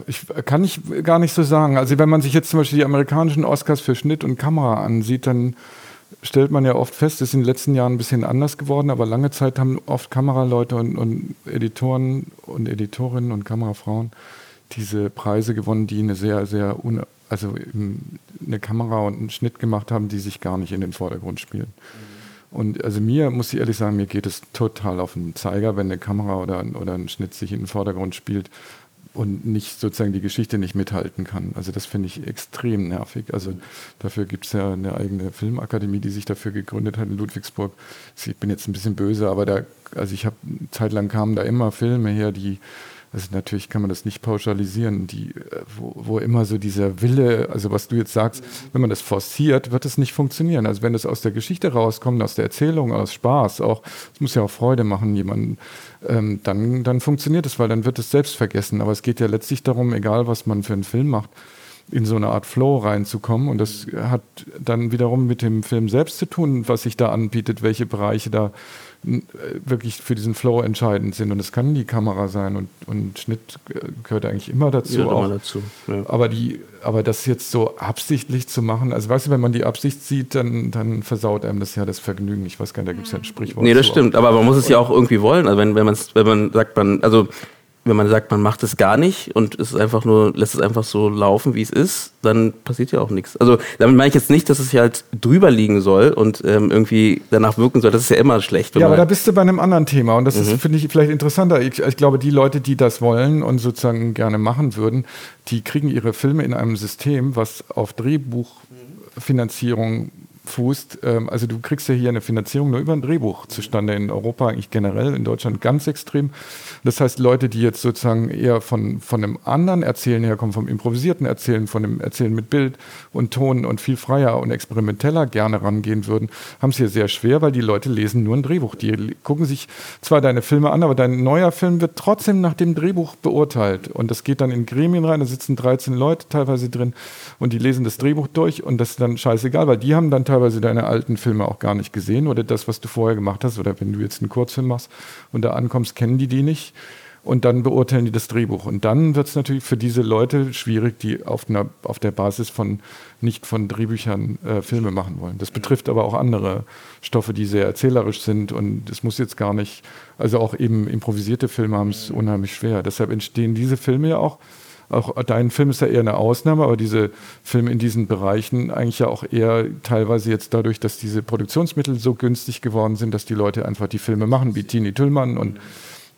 Ich kann ich gar nicht so sagen. Also wenn man sich jetzt zum Beispiel die amerikanischen Oscars für Schnitt und Kamera ansieht, dann stellt man ja oft fest, es ist in den letzten Jahren ein bisschen anders geworden, aber lange Zeit haben oft Kameraleute und, und Editoren und Editorinnen und Kamerafrauen diese Preise gewonnen, die eine sehr, sehr, un also eine Kamera und einen Schnitt gemacht haben, die sich gar nicht in den Vordergrund spielen. Mhm. Und also mir, muss ich ehrlich sagen, mir geht es total auf den Zeiger, wenn eine Kamera oder, oder ein Schnitt sich in den Vordergrund spielt und nicht sozusagen die Geschichte nicht mithalten kann. Also das finde ich extrem nervig. Also dafür gibt es ja eine eigene Filmakademie, die sich dafür gegründet hat in Ludwigsburg. Ich bin jetzt ein bisschen böse, aber da, also ich habe zeitlang kamen da immer Filme her, die also natürlich kann man das nicht pauschalisieren, die, äh, wo, wo, immer so dieser Wille, also was du jetzt sagst, wenn man das forciert, wird es nicht funktionieren. Also wenn es aus der Geschichte rauskommt, aus der Erzählung, aus Spaß, auch, es muss ja auch Freude machen, jemanden, ähm, dann, dann funktioniert es, weil dann wird es selbst vergessen. Aber es geht ja letztlich darum, egal was man für einen Film macht, in so eine Art Flow reinzukommen. Und das hat dann wiederum mit dem Film selbst zu tun, was sich da anbietet, welche Bereiche da wirklich für diesen Flow entscheidend sind. Und es kann die Kamera sein und, und Schnitt gehört eigentlich immer dazu.
Ja,
auch.
immer dazu. Ja.
Aber, die, aber das jetzt so absichtlich zu machen, also weißt du, wenn man die Absicht sieht, dann, dann versaut einem das ja das Vergnügen. Ich weiß gar nicht, da gibt es ja ein Sprichwort.
Nee, das stimmt, aber man muss es ja auch irgendwie wollen. Also wenn, wenn, wenn man sagt, man, also wenn man sagt, man macht es gar nicht und es ist einfach nur, lässt es einfach so laufen, wie es ist, dann passiert ja auch nichts. Also damit meine ich jetzt nicht, dass es ja halt drüber liegen soll und ähm, irgendwie danach wirken soll. Das ist ja immer schlecht.
Ja, aber da bist du bei einem anderen Thema und das mhm. ist, finde ich, vielleicht interessanter. Ich, ich, glaube, die Leute, die das wollen und sozusagen gerne machen würden, die kriegen ihre Filme in einem System, was auf Drehbuchfinanzierung fußt. Ähm, also du kriegst ja hier eine Finanzierung nur über ein Drehbuch zustande, in Europa eigentlich generell, in Deutschland ganz extrem. Das heißt, Leute, die jetzt sozusagen eher von, von einem anderen Erzählen herkommen, vom improvisierten Erzählen, von dem Erzählen mit Bild und Ton und viel freier und experimenteller gerne rangehen würden, haben es hier sehr schwer, weil die Leute lesen nur ein Drehbuch. Die gucken sich zwar deine Filme an, aber dein neuer Film wird trotzdem nach dem Drehbuch beurteilt. Und das geht dann in Gremien rein, da sitzen 13 Leute teilweise drin und die lesen das Drehbuch durch und das ist dann scheißegal, weil die haben dann teilweise deine alten Filme auch gar nicht gesehen oder das, was du vorher gemacht hast. Oder wenn du jetzt einen Kurzfilm machst und da ankommst, kennen die die nicht und dann beurteilen die das Drehbuch. Und dann wird es natürlich für diese Leute schwierig, die auf, einer, auf der Basis von nicht von Drehbüchern äh, Filme machen wollen. Das betrifft aber auch andere Stoffe, die sehr erzählerisch sind und es muss jetzt gar nicht, also auch eben improvisierte Filme haben es unheimlich schwer. Deshalb entstehen diese Filme ja auch. Auch dein Film ist ja eher eine Ausnahme, aber diese Filme in diesen Bereichen eigentlich ja auch eher teilweise jetzt dadurch, dass diese Produktionsmittel so günstig geworden sind, dass die Leute einfach die Filme machen, wie Tini Tüllmann und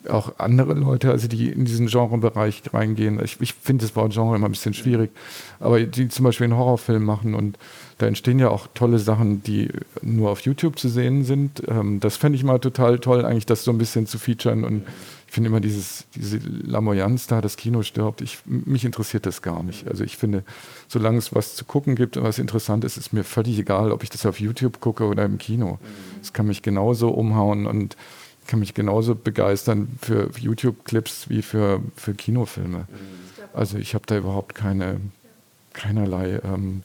auch andere Leute, also die in diesen Genrebereich reingehen. Ich, ich finde das Wort Genre immer ein bisschen schwierig, aber die zum Beispiel einen Horrorfilm machen und da entstehen ja auch tolle Sachen, die nur auf YouTube zu sehen sind. Ähm, das fände ich mal total toll, eigentlich das so ein bisschen zu featuren und ich finde immer dieses, diese Lamoyanz da, das Kino stirbt, ich, mich interessiert das gar nicht. Also ich finde, solange es was zu gucken gibt und was interessant ist, ist mir völlig egal, ob ich das auf YouTube gucke oder im Kino. Es kann mich genauso umhauen und kann mich genauso begeistern für YouTube-Clips wie für, für Kinofilme. Also ich habe da überhaupt keine, keinerlei ähm,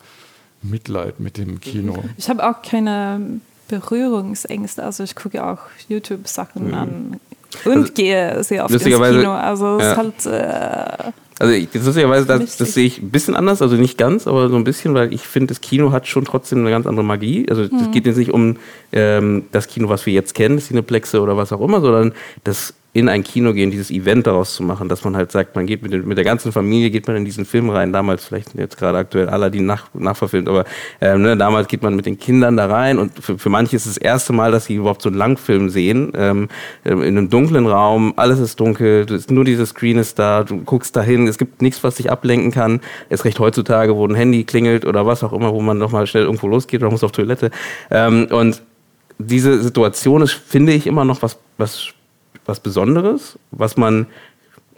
Mitleid mit dem Kino.
Ich habe auch keine Berührungsängste. Also ich gucke auch YouTube-Sachen mhm. an und also, gehe sehr oft ins Kino. Also es ja. ist halt... Äh,
also ich, lustigerweise, das, das sehe ich ein bisschen anders, also nicht ganz, aber so ein bisschen, weil ich finde, das Kino hat schon trotzdem eine ganz andere Magie. Also es mhm. geht jetzt nicht um ähm, das Kino, was wir jetzt kennen, Cineplexe oder was auch immer, sondern das in ein Kino gehen, dieses Event daraus zu machen, dass man halt sagt, man geht mit, mit der ganzen Familie, geht man in diesen Film rein, damals vielleicht jetzt gerade aktuell Aladdin nach, nachverfilmt, aber ähm, ne, damals geht man mit den Kindern da rein und für, für manche ist es das erste Mal, dass sie überhaupt so einen Langfilm sehen, ähm, in einem dunklen Raum, alles ist dunkel, nur dieses Screen ist da, du guckst dahin, es gibt nichts, was dich ablenken kann, ist recht heutzutage, wo ein Handy klingelt oder was auch immer, wo man nochmal schnell irgendwo losgeht oder muss auf Toilette. Ähm, und diese Situation ist, finde ich, immer noch was, was was Besonderes, was man,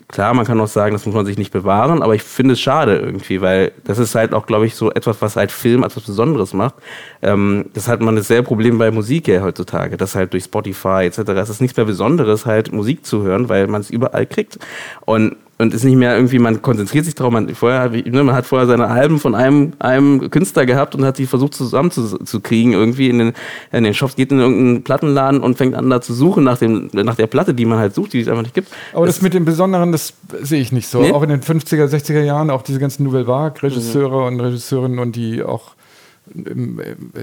klar, man kann auch sagen, das muss man sich nicht bewahren, aber ich finde es schade irgendwie, weil das ist halt auch, glaube ich, so etwas, was halt Film als was Besonderes macht. Ähm, das hat man dasselbe Problem bei Musik ja heutzutage, das halt durch Spotify etc. Es ist nichts mehr Besonderes, halt Musik zu hören, weil man es überall kriegt. Und und ist nicht mehr irgendwie, man konzentriert sich darauf, man, vorher, ne, man hat vorher seine Alben von einem, einem Künstler gehabt und hat sie versucht zusammenzukriegen, irgendwie in den, in den Shops, geht in irgendeinen Plattenladen und fängt an da zu suchen nach, dem, nach der Platte, die man halt sucht, die es einfach nicht gibt.
Aber das, das mit dem Besonderen, das sehe ich nicht so. Nee? Auch in den 50er, 60er Jahren, auch diese ganzen Nouvelle Vague Regisseure mhm. und Regisseurinnen und die auch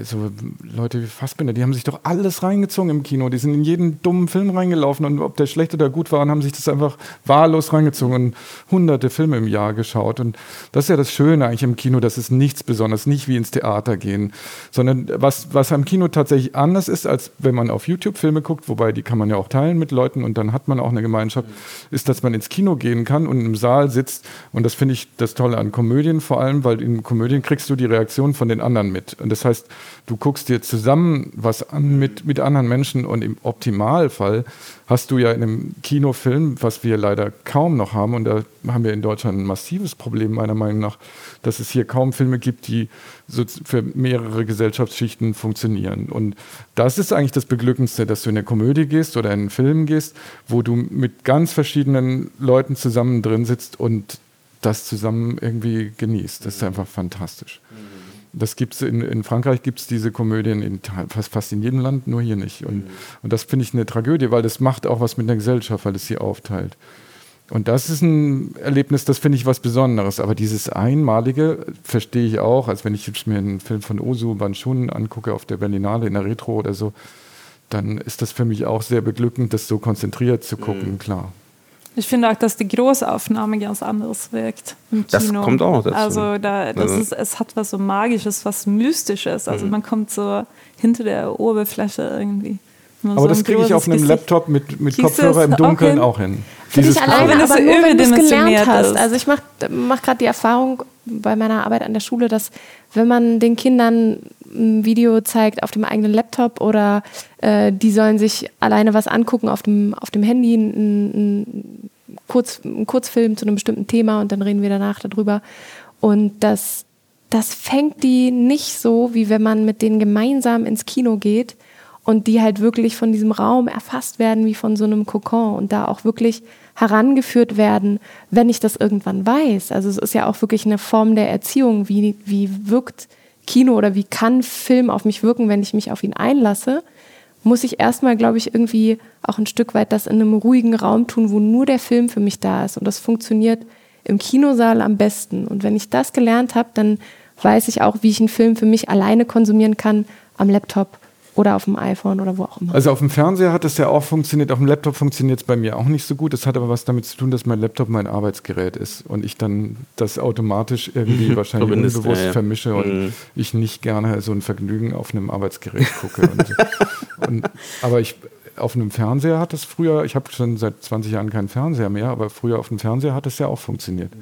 so Leute wie Fassbinder, die haben sich doch alles reingezogen im Kino. Die sind in jeden dummen Film reingelaufen und ob der schlecht oder gut war, haben sich das einfach wahllos reingezogen und hunderte Filme im Jahr geschaut. Und das ist ja das Schöne eigentlich im Kino, das ist nichts Besonderes, nicht wie ins Theater gehen, sondern was, was am Kino tatsächlich anders ist, als wenn man auf YouTube Filme guckt, wobei die kann man ja auch teilen mit Leuten und dann hat man auch eine Gemeinschaft, ist, dass man ins Kino gehen kann und im Saal sitzt. Und das finde ich das Tolle an Komödien vor allem, weil in Komödien kriegst du die Reaktion von den anderen mit. Und das heißt, du guckst dir zusammen was an mit, mit anderen Menschen und im Optimalfall hast du ja in einem Kinofilm, was wir leider kaum noch haben, und da haben wir in Deutschland ein massives Problem meiner Meinung nach, dass es hier kaum Filme gibt, die so für mehrere Gesellschaftsschichten funktionieren. Und das ist eigentlich das Beglückendste, dass du in eine Komödie gehst oder in einen Film gehst, wo du mit ganz verschiedenen Leuten zusammen drin sitzt und das zusammen irgendwie genießt. Das ist einfach fantastisch. Mhm. Das gibt's in, in Frankreich gibt es diese Komödien in fast, fast in jedem Land, nur hier nicht. Und, mhm. und das finde ich eine Tragödie, weil das macht auch was mit der Gesellschaft, weil es sie aufteilt. Und das ist ein Erlebnis, das finde ich was Besonderes. Aber dieses Einmalige verstehe ich auch, als wenn ich jetzt mir einen Film von Osu Banshun angucke auf der Berlinale in der Retro oder so, dann ist das für mich auch sehr beglückend, das so konzentriert zu gucken, mhm. klar.
Ich finde auch, dass die Großaufnahme ganz anders wirkt
im Kino. Das kommt auch dazu.
Also da, das also. ist, es hat was so Magisches, was Mystisches. Also mhm. man kommt so hinter der Oberfläche irgendwie.
Aber so das kriege ich auf einem Gesicht. Laptop mit, mit Kopfhörer im Dunkeln auch hin.
Für dich alleine, aber nur wenn du es gelernt hast. Also ich mache mach gerade die Erfahrung bei meiner Arbeit an der Schule, dass wenn man den Kindern ein Video zeigt auf dem eigenen Laptop oder äh, die sollen sich alleine was angucken auf dem, auf dem Handy, ein, ein, Kurz, ein Kurzfilm zu einem bestimmten Thema und dann reden wir danach darüber. Und das, das fängt die nicht so, wie wenn man mit denen gemeinsam ins Kino geht und die halt wirklich von diesem Raum erfasst werden wie von so einem Kokon und da auch wirklich herangeführt werden, wenn ich das irgendwann weiß. Also es ist ja auch wirklich eine Form der Erziehung, wie, wie wirkt Kino oder wie kann Film auf mich wirken, wenn ich mich auf ihn einlasse, muss ich erstmal, glaube ich, irgendwie auch ein Stück weit das in einem ruhigen Raum tun, wo nur der Film für mich da ist. Und das funktioniert im Kinosaal am besten. Und wenn ich das gelernt habe, dann weiß ich auch, wie ich einen Film für mich alleine konsumieren kann am Laptop oder auf dem iPhone oder wo auch immer.
Also auf dem Fernseher hat es ja auch funktioniert, auf dem Laptop funktioniert es bei mir auch nicht so gut. Das hat aber was damit zu tun, dass mein Laptop mein Arbeitsgerät ist und ich dann das automatisch irgendwie *laughs* wahrscheinlich unbewusst ja, ja. vermische und mhm. ich nicht gerne so ein Vergnügen auf einem Arbeitsgerät gucke. und *laughs* und, aber ich auf einem Fernseher hat es früher, ich habe schon seit 20 Jahren keinen Fernseher mehr, aber früher auf dem Fernseher hat es ja auch funktioniert.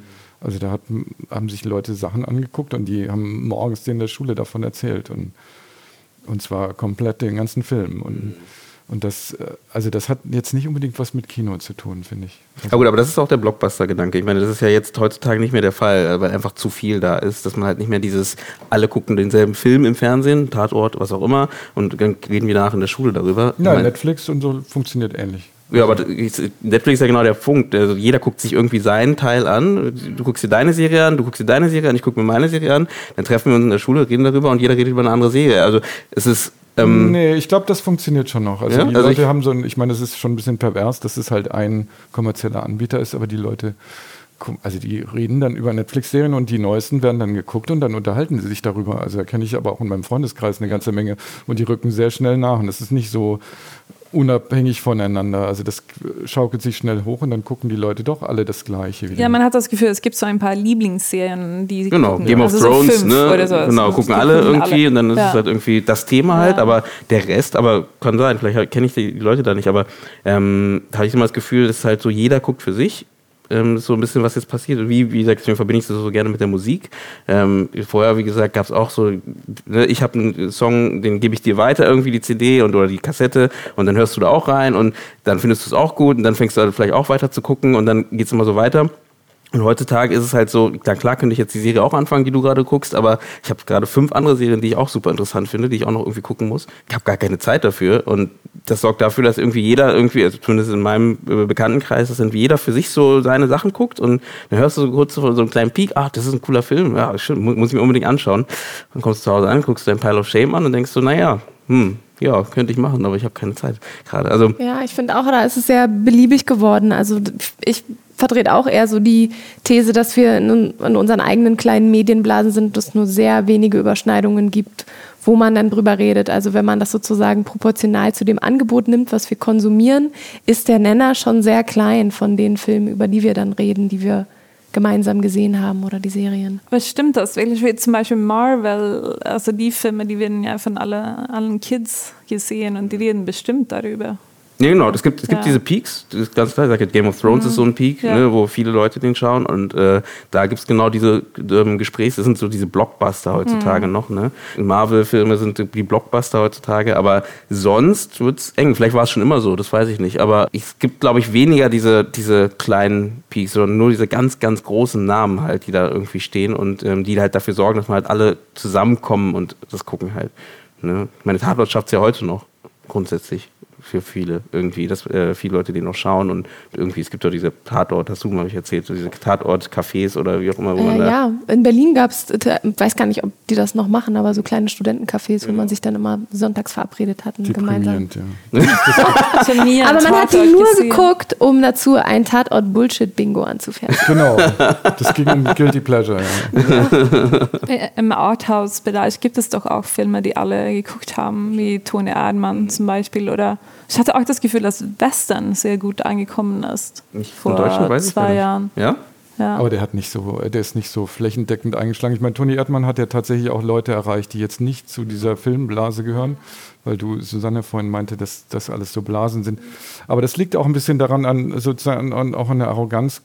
Also da hat, haben sich Leute Sachen angeguckt und die haben morgens in der Schule davon erzählt. Und und zwar komplett den ganzen Film. Und, mhm. und das, äh, also das hat jetzt nicht unbedingt was mit Kino zu tun, finde ich.
Also ja gut, aber das ist auch der Blockbuster-Gedanke. Ich meine, das ist ja jetzt heutzutage nicht mehr der Fall, äh, weil einfach zu viel da ist, dass man halt nicht mehr dieses, alle gucken denselben Film im Fernsehen, Tatort, was auch immer, und dann reden wir nach in der Schule darüber.
Ja, Netflix und so funktioniert ähnlich.
Ja, aber Netflix ist ja genau der Punkt. Also jeder guckt sich irgendwie seinen Teil an. Du guckst dir deine Serie an, du guckst dir deine Serie an, ich gucke mir meine Serie an. Dann treffen wir uns in der Schule, reden darüber und jeder redet über eine andere Serie. Also es ist.
Ähm nee, ich glaube, das funktioniert schon noch. Also ja? die also Leute haben so ein, ich meine, das ist schon ein bisschen pervers, dass es halt ein kommerzieller Anbieter ist, aber die Leute also die reden dann über Netflix-Serien und die neuesten werden dann geguckt und dann unterhalten sie sich darüber. Also da kenne ich aber auch in meinem Freundeskreis eine ganze Menge und die rücken sehr schnell nach. Und das ist nicht so, unabhängig voneinander. Also das schaukelt sich schnell hoch und dann gucken die Leute doch alle das Gleiche.
Wieder. Ja, man hat das Gefühl, es gibt so ein paar Lieblingsserien, die sie
genau
gucken.
Game of also Thrones, so ne? Oder so. Genau, gucken alle irgendwie alle. und dann ist ja. es halt irgendwie das Thema halt, ja. aber der Rest, aber kann sein, vielleicht kenne ich die Leute da nicht, aber ähm, da habe ich immer das Gefühl, dass halt so jeder guckt für sich ähm, so ein bisschen, was jetzt passiert. Wie, wie gesagt, deswegen verbinde ich das so gerne mit der Musik. Ähm, vorher, wie gesagt, gab es auch so, ne, ich habe einen Song, den gebe ich dir weiter, irgendwie die CD und oder die Kassette und dann hörst du da auch rein und dann findest du es auch gut und dann fängst du halt vielleicht auch weiter zu gucken und dann geht es immer so weiter. Und heutzutage ist es halt so, klar, klar könnte ich jetzt die Serie auch anfangen, die du gerade guckst, aber ich habe gerade fünf andere Serien, die ich auch super interessant finde, die ich auch noch irgendwie gucken muss. Ich habe gar keine Zeit dafür und das sorgt dafür, dass irgendwie jeder irgendwie, also zumindest in meinem äh, Bekanntenkreis, dass irgendwie jeder für sich so seine Sachen guckt und dann hörst du so kurz so, so einen kleinen Peak, ach, das ist ein cooler Film, ja, schön, muss ich mir unbedingt anschauen. Dann kommst du zu Hause an, guckst dein Pile of Shame an und denkst so, naja, hm, ja, könnte ich machen, aber ich habe keine Zeit gerade. Also
ja, ich finde auch, da ist es sehr beliebig geworden. Also ich verdreht auch eher so die These, dass wir in, unseren eigenen kleinen Medienblasen sind, dass es nur sehr wenige Überschneidungen gibt, wo man dann drüber redet. Also wenn man das sozusagen proportional zu dem Angebot nimmt, was wir konsumieren, ist der Nenner schon sehr klein von den Filmen, über die wir dann reden, die wir gemeinsam gesehen haben oder die Serien.
Aber stimmt das wirklich? Wie zum Beispiel Marvel, also die Filme, die werden ja von alle, allen Kids gesehen und die reden bestimmt darüber.
Ja, genau. Es gibt, es gibt ja. diese Peaks, das ist ganz klar. Ich sage, Game of Thrones mhm. ist so ein Peak, ja. ne, wo viele Leute den schauen. Und äh, da gibt es genau diese ähm, Gespräche, das sind so diese Blockbuster heutzutage mhm. noch. Ne? Marvel-Filme sind die Blockbuster heutzutage, aber sonst wird es eng. Vielleicht war es schon immer so, das weiß ich nicht. Aber es gibt, glaube ich, weniger diese, diese kleinen Peaks, sondern nur diese ganz, ganz großen Namen halt, die da irgendwie stehen und ähm, die halt dafür sorgen, dass man halt alle zusammenkommen und das gucken halt. Ne? Meine Tatort schafft es ja heute noch, grundsätzlich für viele irgendwie, dass äh, viele Leute den noch schauen und irgendwie, es gibt doch diese Tatort, hast du, glaube ich, erzählt, so diese Tatort-Cafés oder wie auch immer. Wo
äh, ja, in Berlin gab es, ich weiß gar nicht, ob die das noch machen, aber so kleine Studentencafés, wo man sich dann immer sonntags verabredet hat und gemeinsam. Ja. *laughs* aber man hat die nur gesehen. geguckt, um dazu ein Tatort-Bullshit-Bingo anzufertigen.
Genau, *laughs* das ging um Guilty Pleasure. Ja.
Äh, Im Arthouse-Bereich gibt es doch auch Filme, die alle geguckt haben, wie Tone Erdmann zum Beispiel oder ich hatte auch das Gefühl, dass Western sehr gut angekommen ist.
Nicht vor zwei Jahren.
Ja? Ja. Aber der hat nicht so, der ist nicht so flächendeckend eingeschlagen. Ich meine, Toni Erdmann hat ja tatsächlich auch Leute erreicht, die jetzt nicht zu dieser Filmblase gehören, weil du, Susanne, vorhin meinte, dass das alles so Blasen sind. Aber das liegt auch ein bisschen daran an, sozusagen an, auch an der Arroganz,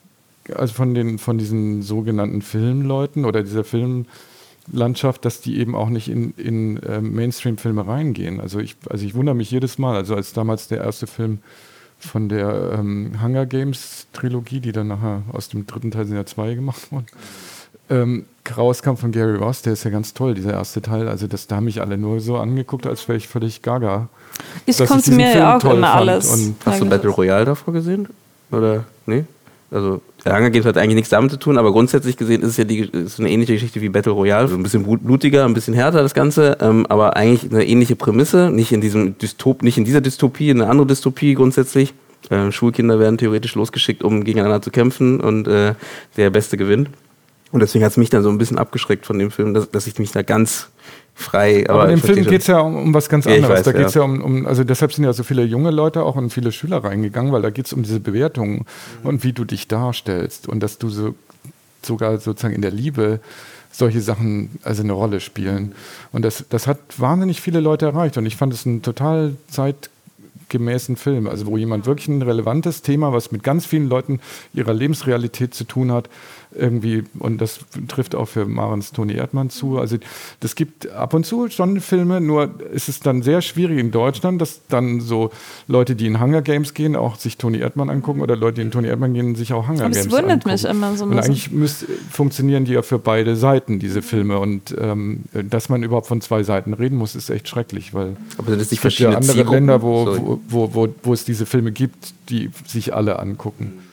also von den, von diesen sogenannten Filmleuten oder dieser Film, Landschaft, dass die eben auch nicht in, in äh, Mainstream-Filme reingehen. Also ich, also ich wundere mich jedes Mal, also als damals der erste Film von der ähm, Hunger Games Trilogie, die dann nachher aus dem dritten Teil sind ja zwei gemacht wurden, ähm, rauskam von Gary Ross, der ist ja ganz toll, dieser erste Teil. Also das, da haben mich alle nur so angeguckt, als wäre ich völlig gaga.
Ich konsumiere ja auch immer alles.
Und Hast du Battle Royale davor gesehen? Oder? Nee? Also, Hunger Games hat eigentlich nichts damit zu tun, aber grundsätzlich gesehen ist es ja die, ist eine ähnliche Geschichte wie Battle Royale. Also ein bisschen blutiger, ein bisschen härter das Ganze, ähm, aber eigentlich eine ähnliche Prämisse. Nicht in, diesem Dystop, nicht in dieser Dystopie, eine andere Dystopie grundsätzlich. Äh, Schulkinder werden theoretisch losgeschickt, um gegeneinander zu kämpfen und äh, der Beste gewinnt. Und deswegen hat es mich dann so ein bisschen abgeschreckt von dem Film, dass, dass ich mich da ganz frei.
Aber, aber in dem Film geht es ja um, um, was ganz anderes. Ja, weiß, da geht es ja, ja um, um, also deshalb sind ja so viele junge Leute auch und viele Schüler reingegangen, weil da geht es um diese Bewertungen mhm. und wie du dich darstellst und dass du so sogar sozusagen in der Liebe solche Sachen also eine Rolle spielen. Und das, das hat wahnsinnig viele Leute erreicht und ich fand es ein total zeitgemäßen Film, also wo jemand wirklich ein relevantes Thema, was mit ganz vielen Leuten ihrer Lebensrealität zu tun hat, irgendwie, und das trifft auch für Marens Toni Erdmann zu. Also das gibt ab und zu schon Filme, nur ist es dann sehr schwierig in Deutschland, dass dann so Leute, die in Hunger Games gehen, auch sich Toni Erdmann angucken oder Leute, die in Toni Erdmann gehen, sich auch Hunger Aber Games angucken. Das wundert mich immer so. Und eigentlich müsst, funktionieren die ja für beide Seiten, diese Filme. Und ähm, dass man überhaupt von zwei Seiten reden muss, ist echt schrecklich, weil
Aber sind das nicht verschiedene
ja andere Zielgruppen? Länder, wo, wo, wo, wo, wo es diese Filme gibt, die sich alle angucken.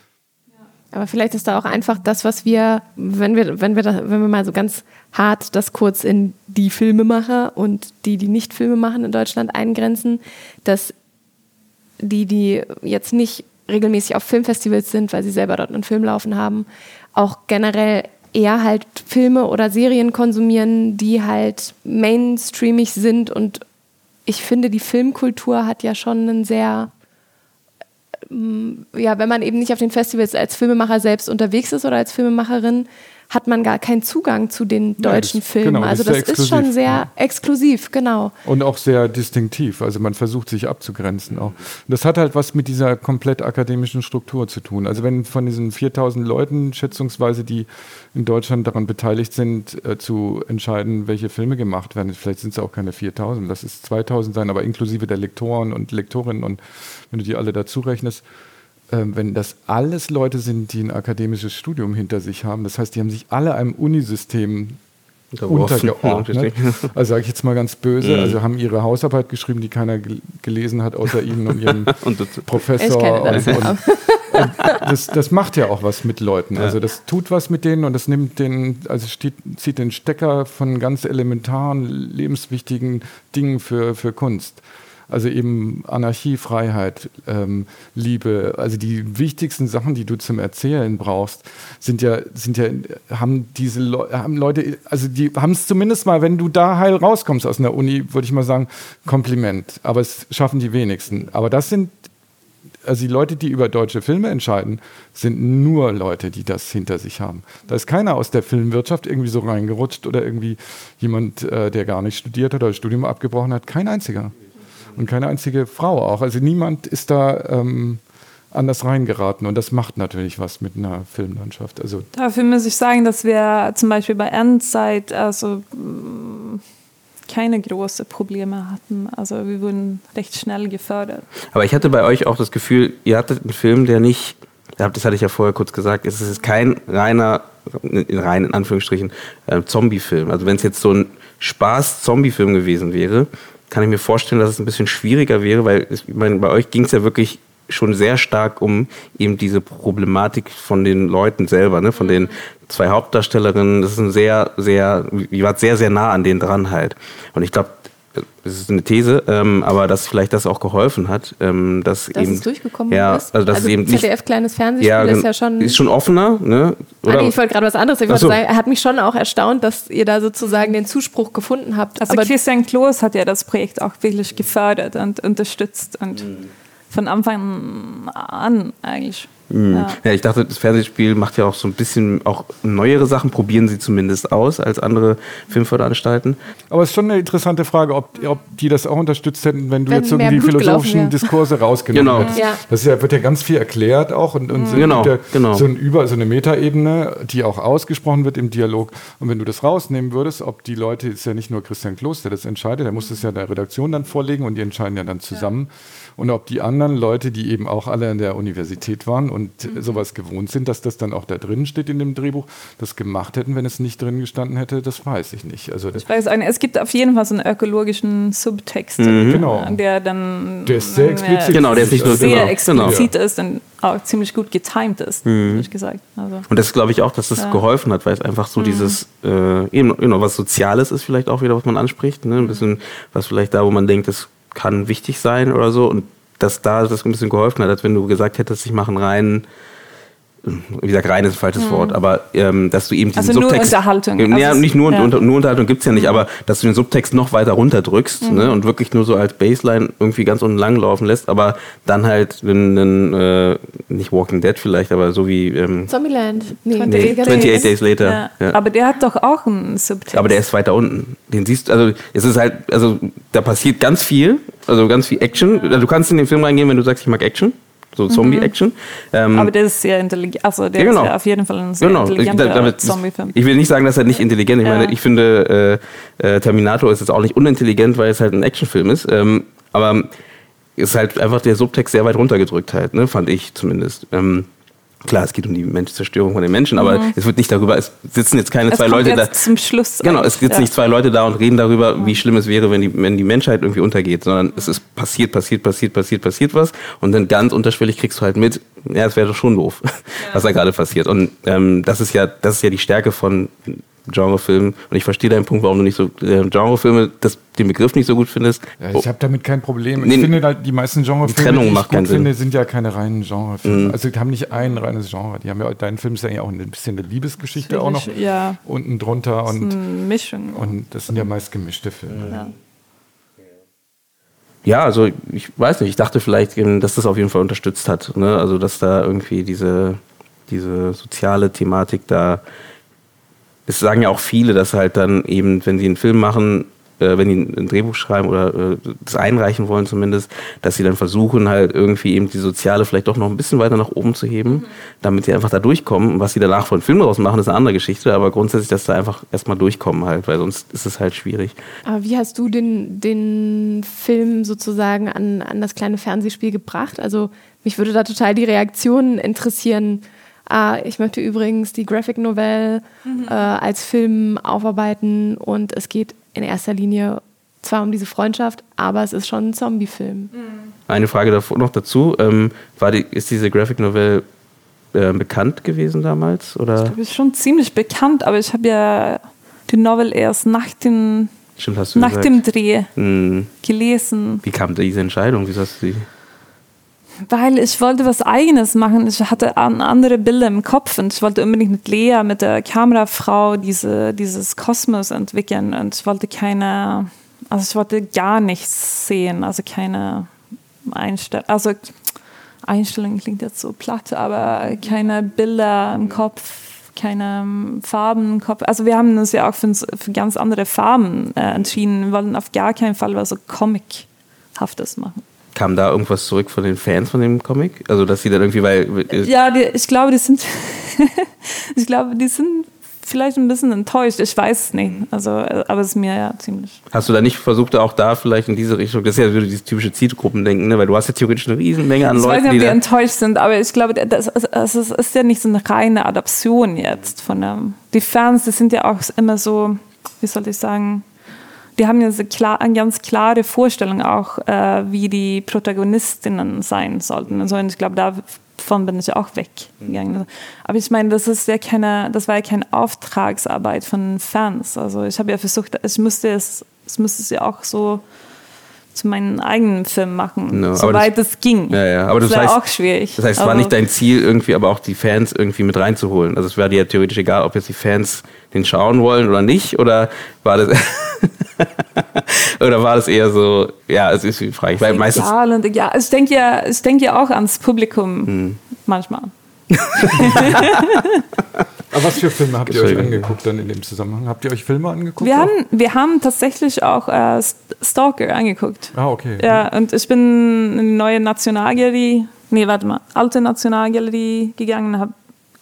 Aber vielleicht ist da auch einfach das, was wir, wenn wir, wenn wir, da, wenn wir mal so ganz hart das kurz in die Filmemacher und die, die nicht Filme machen in Deutschland eingrenzen, dass die, die jetzt nicht regelmäßig auf Filmfestivals sind, weil sie selber dort einen Film laufen haben, auch generell eher halt Filme oder Serien konsumieren, die halt mainstreamig sind. Und ich finde, die Filmkultur hat ja schon einen sehr ja, wenn man eben nicht auf den Festivals als Filmemacher selbst unterwegs ist oder als Filmemacherin, hat man gar keinen Zugang zu den deutschen ja, das, Filmen. Genau, also das, ist, ist schon sehr ja. exklusiv, genau.
Und auch sehr distinktiv. Also man versucht sich abzugrenzen auch. Und das hat halt was mit dieser komplett akademischen Struktur zu tun. Also wenn von diesen 4000 Leuten schätzungsweise, die in Deutschland daran beteiligt sind, äh, zu entscheiden, welche Filme gemacht werden, vielleicht sind es auch keine 4000, das ist 2000 sein, aber inklusive der Lektoren und Lektorinnen und wenn du die alle dazu rechnest, wenn das alles Leute sind, die ein akademisches Studium hinter sich haben, das heißt, die haben sich alle einem Unisystem untergeordnet. *laughs* Also sage ich jetzt mal ganz böse, mhm. also haben ihre Hausarbeit geschrieben, die keiner gelesen hat, außer ihnen und ihrem *laughs* und Professor. Und, und, und das, das, macht ja auch was mit Leuten. Also das tut was mit denen und das nimmt den, also steht, zieht den Stecker von ganz elementaren, lebenswichtigen Dingen für, für Kunst. Also eben Anarchie, Freiheit, ähm, Liebe. Also die wichtigsten Sachen, die du zum Erzählen brauchst, sind ja, sind ja, haben diese Le haben Leute, also die haben es zumindest mal, wenn du da heil rauskommst aus einer Uni, würde ich mal sagen, Kompliment. Aber es schaffen die wenigsten. Aber das sind also die Leute, die über deutsche Filme entscheiden, sind nur Leute, die das hinter sich haben. Da ist keiner aus der Filmwirtschaft irgendwie so reingerutscht oder irgendwie jemand, äh, der gar nicht studiert hat oder das Studium abgebrochen hat. Kein einziger und keine einzige Frau auch. Also niemand ist da ähm, anders reingeraten und das macht natürlich was mit einer Filmlandschaft. Also
Dafür muss ich sagen, dass wir zum Beispiel bei Endzeit also mm, keine großen Probleme hatten. Also wir wurden recht schnell gefördert.
Aber ich hatte bei euch auch das Gefühl, ihr hattet einen Film, der nicht, das hatte ich ja vorher kurz gesagt, es ist kein reiner, in rein in Anführungsstrichen, äh, Zombie-Film. Also wenn es jetzt so ein Spaß-Zombie-Film gewesen wäre, kann ich mir vorstellen, dass es ein bisschen schwieriger wäre, weil es, ich meine, bei euch ging es ja wirklich schon sehr stark um eben diese Problematik von den Leuten selber, ne? von den zwei Hauptdarstellerinnen. Das ist ein sehr, sehr, ihr wart sehr, sehr nah an denen dran halt. Und ich glaube, das ist eine These, ähm, aber dass vielleicht das auch geholfen hat, ähm, dass, dass eben
es durchgekommen
ja,
ist.
Also, dass also es eben
ZDF nicht, kleines Fernsehspiel ja, ist ja schon
ist schon offener, ne?
Oder? Ah, nee, ich wollte gerade was anderes. Ich wollte so. sagen, er hat mich schon auch erstaunt, dass ihr da sozusagen den Zuspruch gefunden habt.
Also aber Christian Kloß hat ja das Projekt auch wirklich gefördert und unterstützt und mhm. von Anfang an eigentlich.
Mhm.
Ja.
Ja. ich dachte, das Fernsehspiel macht ja auch so ein bisschen auch neuere Sachen, probieren sie zumindest aus als andere Filmförderanstalten.
Aber es ist schon eine interessante Frage, ob, ob die das auch unterstützt hätten, wenn du
Wenn
jetzt irgendwie philosophischen. Diskurse rausgenommen
Genau.
hättest.
Ja.
Das ist ja, wird ja ganz viel erklärt auch und, und so,
Genau,
gibt ja
genau.
so, ein Über, so eine Metaebene, die auch ausgesprochen wird im Dialog. Und wenn du das rausnehmen würdest, ob die Leute, ist ja nicht nur Christian Kloß, der das entscheidet, der muss es ja der Redaktion dann vorlegen und die entscheiden ja dann zusammen. Und ob die anderen Leute, die eben auch alle an der Universität waren und
Mhm.
sowas gewohnt sind, dass das dann auch da drin steht in dem Drehbuch, das gemacht hätten, wenn es nicht drin gestanden hätte, das weiß ich nicht. Also
Ich weiß es gibt auf jeden Fall so einen ökologischen Subtext,
Genau.
der dann
Der ist sehr explizit.
Genau, der ist nicht nur
sehr
genau,
explizit ist und auch ziemlich gut getimed ist,
Mhm.
ehrlich gesagt. Also,
Und das glaube ich auch, dass das
Ja.
geholfen hat, weil es einfach so dieses, äh, eben, genau, was Soziales ist vielleicht auch wieder, was man anspricht. Ne? Ein bisschen, was vielleicht da, wo man denkt, das kann wichtig sein oder so. Und dass da das ein bisschen geholfen hat, als wenn du gesagt hättest, ich mache einen reinen, wie gesagt, rein ist ein falsches Wort, aber ähm, dass du eben diesen
Also nur
Subtext.
Unterhaltung.
Ja,
Also
nicht nur,
ja.
unter, nur Unterhaltung gibt's ja nicht, aber dass du den Subtext noch weiter runterdrückst ne, und wirklich nur so als Baseline irgendwie ganz unten lang laufen lässt, aber dann halt einen, äh, nicht Walking Dead vielleicht, aber so wie ähm,
Zombieland. Nee,
28
ganz
28
ehrlich.
Days Later.
ja.
Ja.
Aber der hat doch auch einen Subtext.
Aber der ist weiter unten. Den siehst du, also es ist halt, also da passiert ganz viel, also ganz viel Action. Du kannst in den Film reingehen, wenn du sagst, ich mag Action, so Zombie-Action. Ähm,
Aber der ist sehr intelligent. Also der
Ja, genau.
ist ja auf jeden Fall ein sehr
Genau, ich,
intelligenter Zombie-Film.
ich will nicht sagen, dass er nicht intelligent ist. Ich
Ja.
meine, ich finde, äh, äh, Terminator ist jetzt auch nicht unintelligent, weil es halt ein Actionfilm ist. Ähm, aber ist halt einfach der Subtext sehr weit runtergedrückt halt, ne, fand ich zumindest. Ähm, klar, es geht um die Mensch Zerstörung von den Menschen, aber es wird nicht darüber, es sitzen jetzt keine
Mhm. Es
zwei Leute da.
zum Schluss.
Genau, es sitzen
ja.
nicht zwei Leute da und reden darüber, wie schlimm es wäre, wenn die, wenn die Menschheit irgendwie untergeht, sondern es ist passiert, passiert, passiert, passiert, passiert was und dann ganz unterschwellig kriegst du halt mit, ja, es wäre doch schon doof, *laughs* was da gerade passiert. Und ähm, das ist ja, das ist ja die Stärke von Genrefilmen. Und ich verstehe deinen Punkt, warum du nicht so äh, Genrefilme, das, den Begriff nicht so gut findest.
Ja, ich habe damit kein Problem.
Nee,
ich finde, halt, die meisten Genrefilme,
die Trennung
die ich
macht
gut
keinen Sinn.
finde, sind ja keine reinen Genrefilme. Also die haben nicht ein reines Genre. Die haben ja, dein Film ist ja auch ein bisschen eine Liebesgeschichte auch noch
Ja,
unten drunter und,
eine Mischung.
und das sind ja meist gemischte Filme.
ja.
Ja, also ich weiß nicht, ich dachte vielleicht, dass das auf jeden Fall unterstützt hat. Ne? Also dass da irgendwie diese, diese soziale Thematik da, es sagen ja auch viele, dass halt dann eben, wenn sie einen Film machen, äh, wenn die ein Drehbuch schreiben oder äh, das einreichen wollen zumindest, dass sie dann versuchen halt irgendwie eben die soziale vielleicht doch noch ein bisschen weiter nach oben zu heben, damit sie einfach da durchkommen. Und was sie danach von Film daraus machen, ist eine andere Geschichte, aber grundsätzlich, dass da einfach erstmal durchkommen halt, weil sonst ist es halt schwierig.
Aber wie hast du den, den Film sozusagen an, an das kleine Fernsehspiel gebracht? Also mich würde da total die Reaktion interessieren. Ah, ich möchte übrigens die Graphic Novel äh, als Film aufarbeiten und es geht in erster Linie zwar um diese Freundschaft, aber es ist schon ein Zombie-Film.
Eine Frage noch dazu. Ähm, war die, ist diese Graphic Novel äh, bekannt gewesen damals? Oder?
Du bist schon ziemlich bekannt, aber ich habe ja die Novel erst nach dem,
Stimmt, hast du
nach
gesagt.
dem Dreh
Hm,
gelesen,
wie kam diese Entscheidung? Wieso hast du die?
Weil ich wollte was Eigenes machen. Ich hatte an- andere Bilder im Kopf und ich wollte unbedingt mit Lea, mit der Kamerafrau, diese, dieses Kosmos entwickeln und ich wollte keine, also ich wollte gar nichts sehen, also keine Einstellung, also Einstellung klingt jetzt so platt, aber keine Bilder im Kopf, keine Farben im Kopf. Also wir haben uns ja auch für, für ganz andere Farben äh, entschieden. Wir wollten auf gar keinen Fall was so Comichaftes machen.
Kam da irgendwas zurück von den Fans von dem Comic? Also, dass sie dann irgendwie, weil. äh,
Ja, die, ich glaube, die sind, *laughs* ich glaube, die sind vielleicht ein bisschen enttäuscht. Ich weiß es nicht. Also, äh, aber es ist mir ja ziemlich.
Hast du da nicht versucht, auch da vielleicht in diese Richtung, das ist ja wieder dieses typische Zielgruppendenken, ne? weil du hast ja theoretisch eine Riesenmenge an
Ich weiß
Leuten,
nicht, ob
die
die enttäuscht sind, aber ich glaube, das, das ist, ist ja nicht so eine reine Adaption jetzt von der. Die Fans, die sind ja auch immer so, wie soll ich sagen, die haben ja so klar, eine ganz klare Vorstellung auch, äh, wie die Protagonistinnen sein sollten. Und, so. und ich glaube, davon bin ich auch weggegangen. Aber ich meine, das ist ja keine, das war ja keine Auftragsarbeit von Fans. Also ich habe ja versucht, ich musste es, ich musste es ja auch so zu meinen eigenen Film machen,
No,
soweit es ging.
Ja, ja, aber
das
das
war
heißt-
auch schwierig.
Das heißt, es war nicht dein Ziel, irgendwie aber auch die Fans irgendwie mit reinzuholen. Also es wäre dir ja theoretisch egal, ob jetzt die Fans den schauen wollen oder nicht, oder war das *laughs* *laughs* oder war das eher so, ja, es ist die Frage. Weil meistens,
Egal und ja, ich denke ja, ich denke ja auch ans Publikum
Hm.
manchmal. *laughs*
Aber was für Filme habt ihr euch angeguckt dann in dem Zusammenhang? Habt ihr euch Filme angeguckt?
Wir
auch?
haben, wir haben tatsächlich auch äh, St- Stalker angeguckt.
Ah, okay.
Ja, und ich bin in die neue Nationalgalerie, nee, warte mal, alte Nationalgalerie gegangen und habe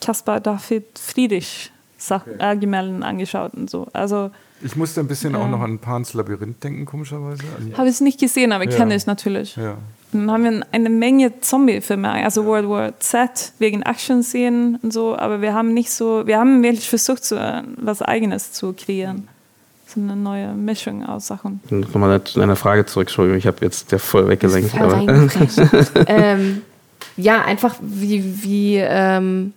Caspar David Friedrich Sach äh, Gemälden angeschaut und so. Also
Ich musste ein bisschen auch noch an Pans Labyrinth denken, komischerweise.
Habe ich nicht gesehen, aber
Ja.
kenne ich natürlich.
ja.
Dann haben wir eine Menge Zombie-Filme, also World War Z wegen Action-Szenen und so, aber wir haben nicht so, wir haben wirklich versucht, so äh, was Eigenes zu kreieren. So eine neue Mischung aus Sachen.
Nochmal zu deiner Frage zurück, Entschuldigung, ich habe jetzt der voll weggelenkt. Aber, *laughs*
ähm, ja, einfach wie, wie, ähm,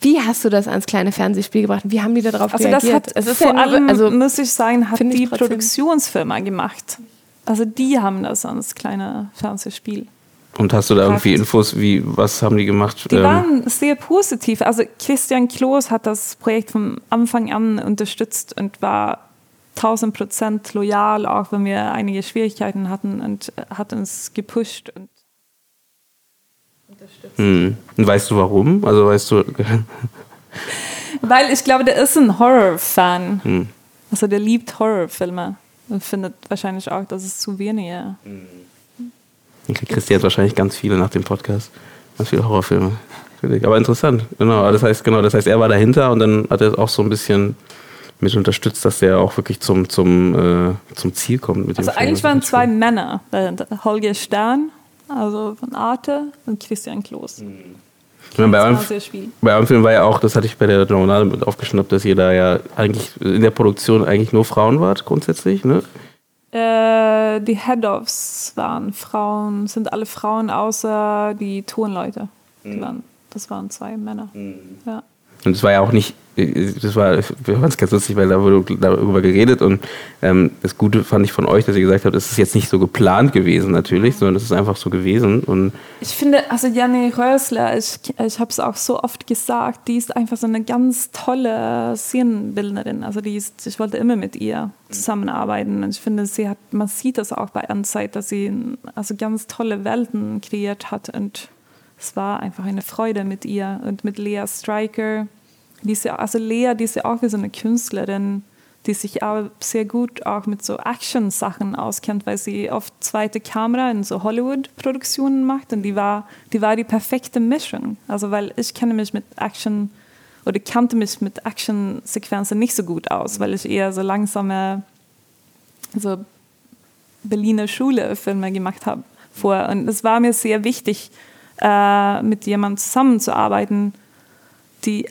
wie hast du das ans kleine Fernsehspiel gebracht? Wie haben die da drauf
Also
reagiert?
das hat vor allem,
also
muss ich sagen, hat die Produktionsfirma gemacht. Also die haben das ans kleine Fernsehspiel.
und hast du da irgendwie. Infos, wie, was haben die gemacht?
Die
Ähm,
waren sehr positiv. Also Christian Kloß hat das Projekt von Anfang an unterstützt und war 1000 Prozent loyal, auch wenn wir einige Schwierigkeiten hatten und hat uns gepusht. Und
hm. Und weißt du warum? Also weißt du,
Weil ich glaube, der ist ein Horror-Fan.
Hm.
Also der liebt Horrorfilme und findet wahrscheinlich auch, dass es zu wenige
Okay, Christi hat wahrscheinlich ganz viele nach dem Podcast. Ganz viele Horrorfilme. Aber interessant, genau. Das heißt, genau, das heißt, er war dahinter und dann hat er auch so ein bisschen mit unterstützt, dass der auch wirklich zum, zum, äh, zum Ziel kommt
Also
Film.
eigentlich waren zwei Männer dahinter. Holger Stern, also von Arte, und Christian Kloß.
Ich meine, bei,
Das
eurem,
war sehr Spiel.
bei eurem Film war ja auch, das hatte ich bei der Journal mit aufgeschnappt, dass ihr da ja eigentlich in der Produktion eigentlich nur Frauen wart, grundsätzlich, ne?
Äh, die Head-Offs waren Frauen, sind alle Frauen außer die Tonleute. Die waren, das waren zwei Männer. Ja.
Und es war ja auch nicht, das war, wir fanden es ganz lustig, weil da wurde darüber geredet und ähm, das Gute fand ich von euch, dass ihr gesagt habt, es ist jetzt nicht so geplant gewesen natürlich, sondern es ist einfach so gewesen und
Ich finde, also Janne Rösler, ich, ich habe es auch so oft gesagt, die ist einfach so eine ganz tolle Szenenbildnerin. Also die ist, ich wollte immer mit ihr zusammenarbeiten und ich finde, sie hat, man sieht das auch bei Anzeit, dass sie also ganz tolle Welten kreiert hat und es war einfach eine Freude mit ihr und mit Lea Stryker. Die ist ja, also Lea, die ist ja auch wie so eine Künstlerin, die sich auch sehr gut auch mit so Action-Sachen auskennt, weil sie oft zweite Kamera in so Hollywood-Produktionen macht und die war, die war die perfekte Mischung. Also weil ich kenne mich mit Action oder kannte mich mit Action-Sequenzen nicht so gut aus, weil ich eher so langsame so Berliner Schule-Filme gemacht habe vor. Und es war mir sehr wichtig, äh, mit jemandem zusammenzuarbeiten, die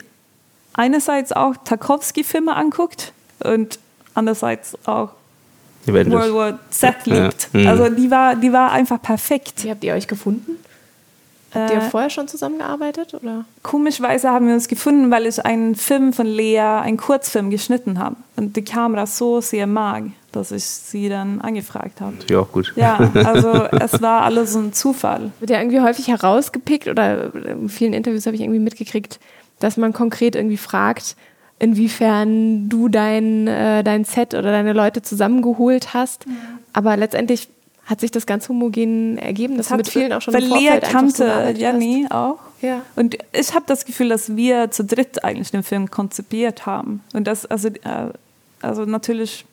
einerseits auch Tarkovsky-Filme anguckt und andererseits auch
werden
World. War Z
Ja.
liebt.
Mhm.
Also die war, die war einfach perfekt.
wie habt ihr euch gefunden? Habt ihr
Äh,
vorher schon zusammengearbeitet? Oder?
Komischweise haben wir uns gefunden, weil ich einen Film von Lea, einen Kurzfilm geschnitten habe und die Kamera so sehr mag, dass ich sie dann angefragt habe.
Ja, auch gut.
Ja, also *laughs* es war alles ein Zufall.
Wird ja irgendwie häufig herausgepickt oder in vielen Interviews habe ich irgendwie mitgekriegt, dass man konkret irgendwie fragt, inwiefern du dein, äh, dein Set oder deine Leute zusammengeholt hast. Aber letztendlich hat sich das ganz homogen ergeben, dass du mit vielen auch schon
weil
im
Lea kannte
zusammengearbeitet
Jenny auch.
Ja.
Und ich habe das Gefühl, dass wir zu dritt eigentlich den Film konzipiert haben. Und das, also, äh, also natürlich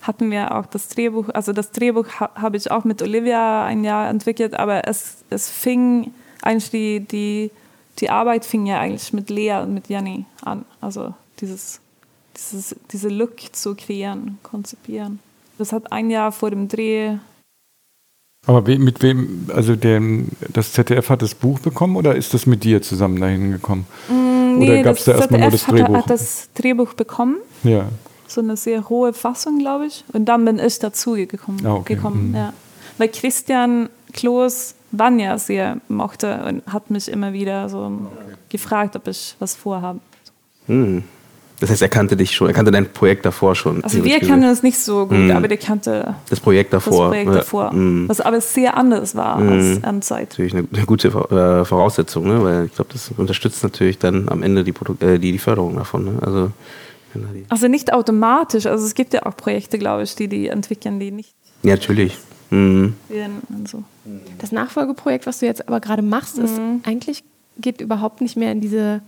hatten wir auch das Drehbuch, also das Drehbuch ha, habe ich auch mit Olivia ein Jahr entwickelt, aber es, es fing eigentlich die, die, die Arbeit fing ja eigentlich mit Lea und mit Jenny an. Also dieses, dieses, diese Look zu kreieren, konzipieren. Das hat ein Jahr vor dem Dreh
Aber we mit wem, also dem, das ZDF hat das Buch bekommen oder ist das mit dir zusammen dahin gekommen? oder gab es da erstmal nur das
ZDF hat-
Drehbuch?
hat das Drehbuch bekommen,
ja.
so eine sehr hohe Fassung, glaube ich. Und dann bin ich dazu gekommen.
Ah, okay.
gekommen
Mhm.
ja. Weil Christian Kloß Vanya sehr mochte und hat mich immer wieder so gefragt, ob ich was vorhabe.
Hm. Das heißt, er kannte dich schon, er kannte dein Projekt davor schon.
Also wir kannten uns nicht so gut,
Mhm.
aber der kannte
das Projekt
das
davor.
Projekt
ja.
davor,
Hm.
was aber sehr anders war als Endzeit.
Natürlich eine, eine gute äh, Voraussetzung, ne? weil ich glaube, das unterstützt natürlich dann am Ende die, Produ äh, die, die Förderung davon. Ne? Also,
Also nicht automatisch, also es gibt ja auch Projekte, glaube ich, die die entwickeln, die nicht
ja, natürlich. Mhm.
werden und so.
Das Nachfolgeprojekt, was du jetzt aber gerade machst, ist
Mhm.
eigentlich geht überhaupt nicht mehr in diese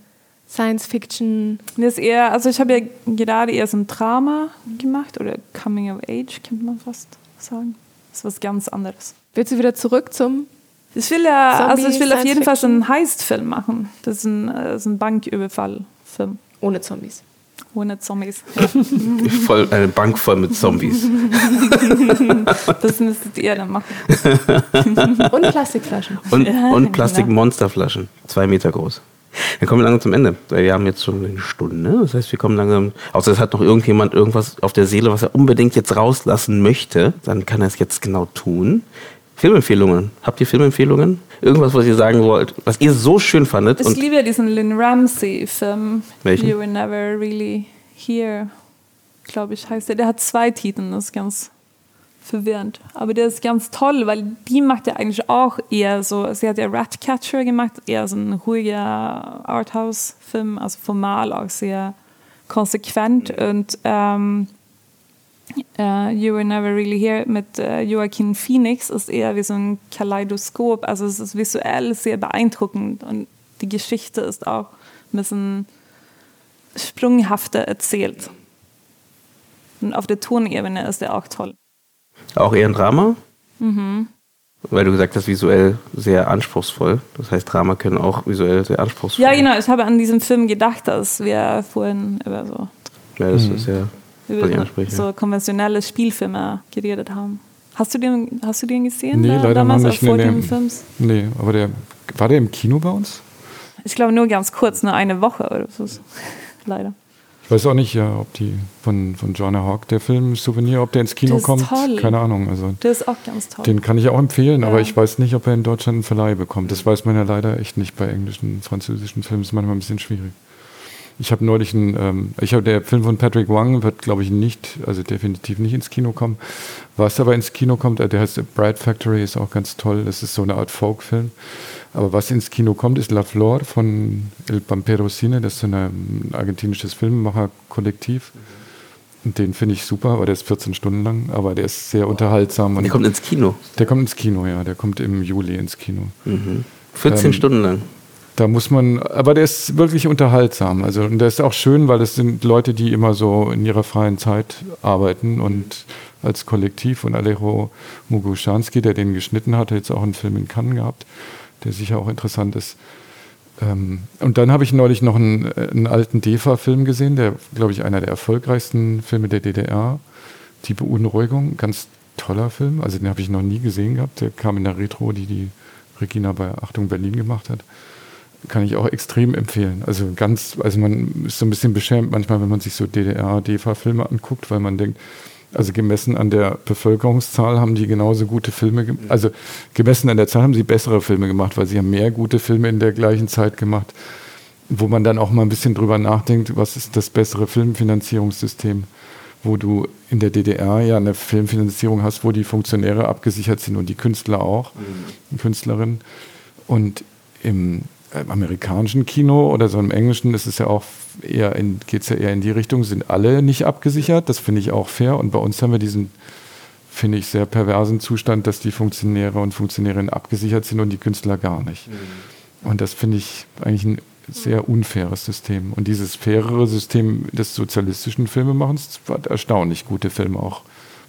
Science-Fiction.
Das ist eher, also ich habe ja gerade eher so ein Drama gemacht oder Coming of Age, könnte man fast sagen. Das ist was ganz anderes.
Willst du wieder zurück zum
Ich will ja,
Zombie,
also ich will auf jeden Fall so einen Heist-Film machen. Das ist ein, äh, das ist ein Banküberfall-Film.
ohne Zombies?
Ohne Zombies. *laughs* Ja.
Voll, eine Bank voll mit Zombies. *laughs*
Das müsstet ihr dann machen.
Und Plastikflaschen.
Und,
Ja,
und
genau.
Plastikmonsterflaschen. Zwei Meter groß. Dann kommen wir langsam zum Ende. Weil wir haben jetzt schon eine Stunde. Das heißt, wir kommen langsam. Außer es hat noch irgendjemand irgendwas auf der Seele, was er unbedingt jetzt rauslassen möchte. Dann kann er es jetzt genau tun. Filmempfehlungen. Habt ihr Filmempfehlungen? Irgendwas, was ihr sagen wollt, was ihr so schön fandet?
Ich liebe ja diesen Lynn Ramsey-Film.
Welchen?
You Were Never Really Here, glaube ich, heißt der. Der hat zwei Titel, das ist ganz verwirrend. Aber der ist ganz toll, weil die macht ja eigentlich auch eher so, sie hat ja Ratcatcher gemacht, eher so ein ruhiger Arthouse-Film, also formal auch sehr konsequent. Und ähm, äh, You Were Never Really Here mit äh, Joaquin Phoenix ist eher wie so ein Kaleidoskop. Also es ist visuell sehr beeindruckend und die Geschichte ist auch ein bisschen sprunghafter erzählt. Und auf der Tonebene ist er auch toll.
auch eher ein Drama? Weil du gesagt hast, visuell sehr anspruchsvoll. Das heißt, Drama können auch visuell sehr anspruchsvoll
Ja, genau. Ich habe an diesen Film gedacht, dass wir vorhin über so,
Ja, das ist ja,
über so konventionelle Spielfilme geredet haben. Hast du den, hast du den gesehen?
Nee,
da,
leider
damals
noch nicht.
Vor
Nee,
dem
nee.
Films?
Nee, aber der war der im Kino bei uns?
Ich glaube nur ganz kurz, nur eine Woche oder so. *laughs* Leider.
Ich weiß auch nicht, ja, ob die von, von Joanna Hawk, der Film Souvenir, ob der ins Kino kommt.
toll.
Keine Ahnung. Also
Der ist auch ganz toll.
den kann ich auch empfehlen, aber
Ja.
ich weiß nicht, ob er in Deutschland einen Verleih bekommt. Das weiß man ja leider echt nicht bei englischen, französischen Filmen. Das ist manchmal ein bisschen schwierig. Ich habe neulich einen, ähm, ich habe der Film von Patrick Wang wird, glaube ich, nicht, also definitiv nicht ins Kino kommen. Was aber ins Kino kommt, äh, der heißt Bright Factory, ist auch ganz toll. Das ist so eine Art Folk-Film. Aber was ins Kino kommt, ist La Flor von El Pampero Cine. Das ist so ein argentinisches Filmemacher-Kollektiv. Den finde ich super, aber der ist 14 Stunden lang, aber der ist sehr unterhaltsam. Und
Der kommt ins Kino.
der kommt ins Kino, ja. Der kommt im Juli ins Kino.
14
Ähm,
Stunden lang.
Da muss man, aber der ist wirklich unterhaltsam. Also, und der ist auch schön, weil es sind Leute, die immer so in ihrer freien Zeit arbeiten und als Kollektiv. Und Alejo Muguschanski, der den geschnitten hat, hat jetzt auch einen Film in Cannes gehabt, der sicher auch interessant ist. Ähm, und dann habe ich neulich noch einen, einen alten DEFA-Film gesehen, der, glaube ich, einer der erfolgreichsten Filme der DDR. Die Beunruhigung, ganz toller Film. Also den habe ich noch nie gesehen gehabt. Der kam in der Retro, die die Regina bei Achtung Berlin gemacht hat kann ich auch extrem empfehlen. Also ganz, also man ist so ein bisschen beschämt manchmal, wenn man sich so DDR-DEFA-Filme anguckt, weil man denkt, also gemessen an der Bevölkerungszahl haben die genauso gute Filme, also gemessen an der Zahl haben sie bessere Filme gemacht, weil sie haben mehr gute Filme in der gleichen Zeit gemacht, wo man dann auch mal ein bisschen drüber nachdenkt, was ist das bessere Filmfinanzierungssystem, wo du in der DDR ja eine Filmfinanzierung hast, wo die Funktionäre abgesichert sind und die Künstler auch, die Künstlerinnen. Und im äh, amerikanischen Kino oder so im englischen ist es ja auch eher in, geht es ja eher in die Richtung, sind alle nicht abgesichert. Das finde ich auch fair. Und bei uns haben wir diesen, finde ich, sehr perversen Zustand, dass die Funktionäre und Funktionärinnen abgesichert sind und die Künstler gar nicht. Und das finde ich eigentlich ein sehr unfaires System. Und dieses fairere System des sozialistischen Filmemachens hat erstaunlich gute Filme auch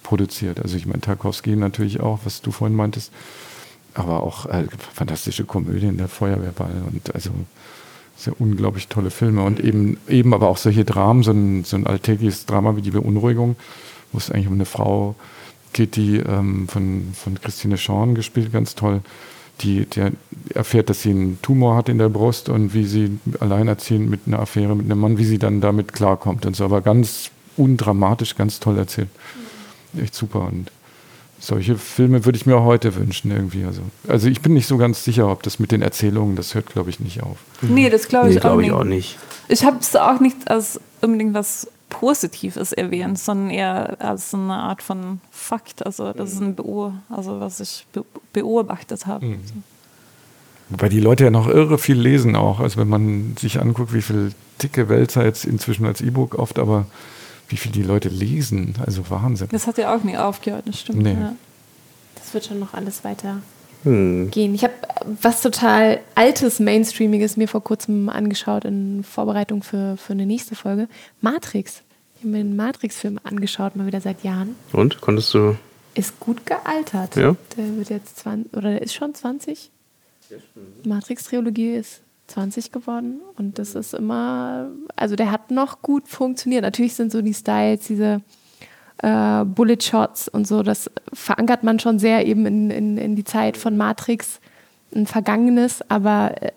produziert. Also ich meine, Tarkovsky natürlich auch, was du vorhin meintest aber auch äh, fantastische Komödien, der Feuerwehrball und also sehr unglaublich tolle Filme. Und eben, eben aber auch solche Dramen, so ein, so ein alltägliches Drama wie die Beunruhigung, wo es eigentlich um eine Frau geht, die ähm, von, von Christine Schorn gespielt, ganz toll, die der erfährt, dass sie einen Tumor hat in der Brust und wie sie alleinerziehend mit einer Affäre mit einem Mann, wie sie dann damit klarkommt und so, aber ganz undramatisch, ganz toll erzählt. Echt super. Und solche Filme würde ich mir auch heute wünschen irgendwie. Also, also ich bin nicht so ganz sicher, ob das mit den Erzählungen, das hört glaube ich nicht auf.
Nee, das glaube ich,
Nee, glaube ich
auch
auch
nicht.
nicht.
Ich habe es auch nicht als unbedingt was Positives erwähnt, sondern eher als eine Art von Fakt. Also das ist ein Beo also was ich be beobachtet habe.
Mhm. Wobei die Leute ja noch irre viel lesen auch. Also wenn man sich anguckt, wie viel dicke Wälzer jetzt inzwischen als E-Book oft, aber wie viel die Leute lesen, also Wahnsinn.
Das hat ja auch nie aufgehört, das stimmt.
Nee.
Ja.
Das wird schon noch alles weiter hm. gehen. Ich habe was total altes, mainstreamiges mir vor kurzem angeschaut in Vorbereitung für, für eine nächste Folge. Matrix. Ich habe mir den Matrix-Film angeschaut, mal wieder seit Jahren.
Und? Konntest du...
Ist gut gealtert.
Ja.
Der wird jetzt 20, oder der ist schon 20. Matrix-Trilogie ist 20 geworden und das ist immer, also der hat noch gut funktioniert. Natürlich sind so die Styles, diese äh, Bullet Shots und so, das verankert man schon sehr eben in, in, in die Zeit von Matrix, ein Vergangenes, aber äh,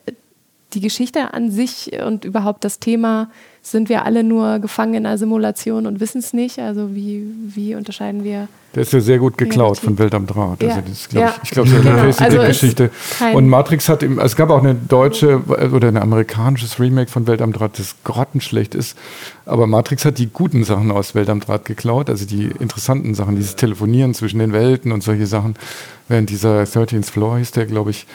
die Geschichte an sich und überhaupt das Thema sind wir alle nur gefangen in einer Simulation und wissen es nicht. Also wie, wie unterscheiden wir?
Der ist ja sehr gut geklaut von Welt am Draht.
Ja.
Also das glaub
ja.
ich, ich glaube, das ist eine
genau. also
Geschichte. Und Matrix hat, im, es gab auch eine deutsche oder ein amerikanisches Remake von Welt am Draht, das grottenschlecht ist. Aber Matrix hat die guten Sachen aus Welt am Draht geklaut, also die interessanten Sachen, dieses Telefonieren zwischen den Welten und solche Sachen. Während dieser 13th Floor hieß der, glaube ich,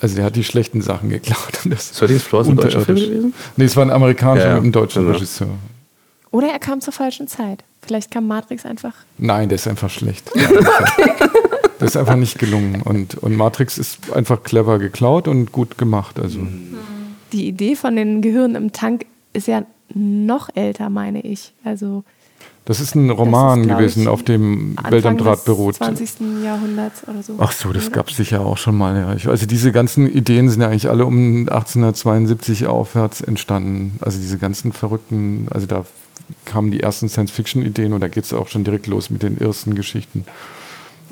also der hat die schlechten Sachen geklaut. *laughs*
Das 13 Floor ist ein deutscher Film gewesen?
Nee, es war ein amerikanischer
Ja, ja.
mit einem deutschen
Genau.
Regisseur.
Oder er kam zur falschen Zeit. Vielleicht kam Matrix einfach.
Nein, der ist einfach schlecht. *laughs* Das ist einfach nicht gelungen. Und, und Matrix ist einfach clever geklaut und gut gemacht. Also
Die Idee von den Gehirnen im Tank ist ja noch älter, meine ich. Also
das ist ein Roman
glaub
gewesen,
ich,
auf dem Welt am Draht
des
beruht.
20. Jahrhunderts oder so.
Ach so, das gab es sicher auch schon mal. Ja. Ich- Also diese ganzen Ideen sind ja eigentlich alle um 1872 aufwärts entstanden. Also diese ganzen verrückten, also da kamen die ersten Science-Fiction-Ideen und da geht es auch schon direkt los mit den ersten Geschichten.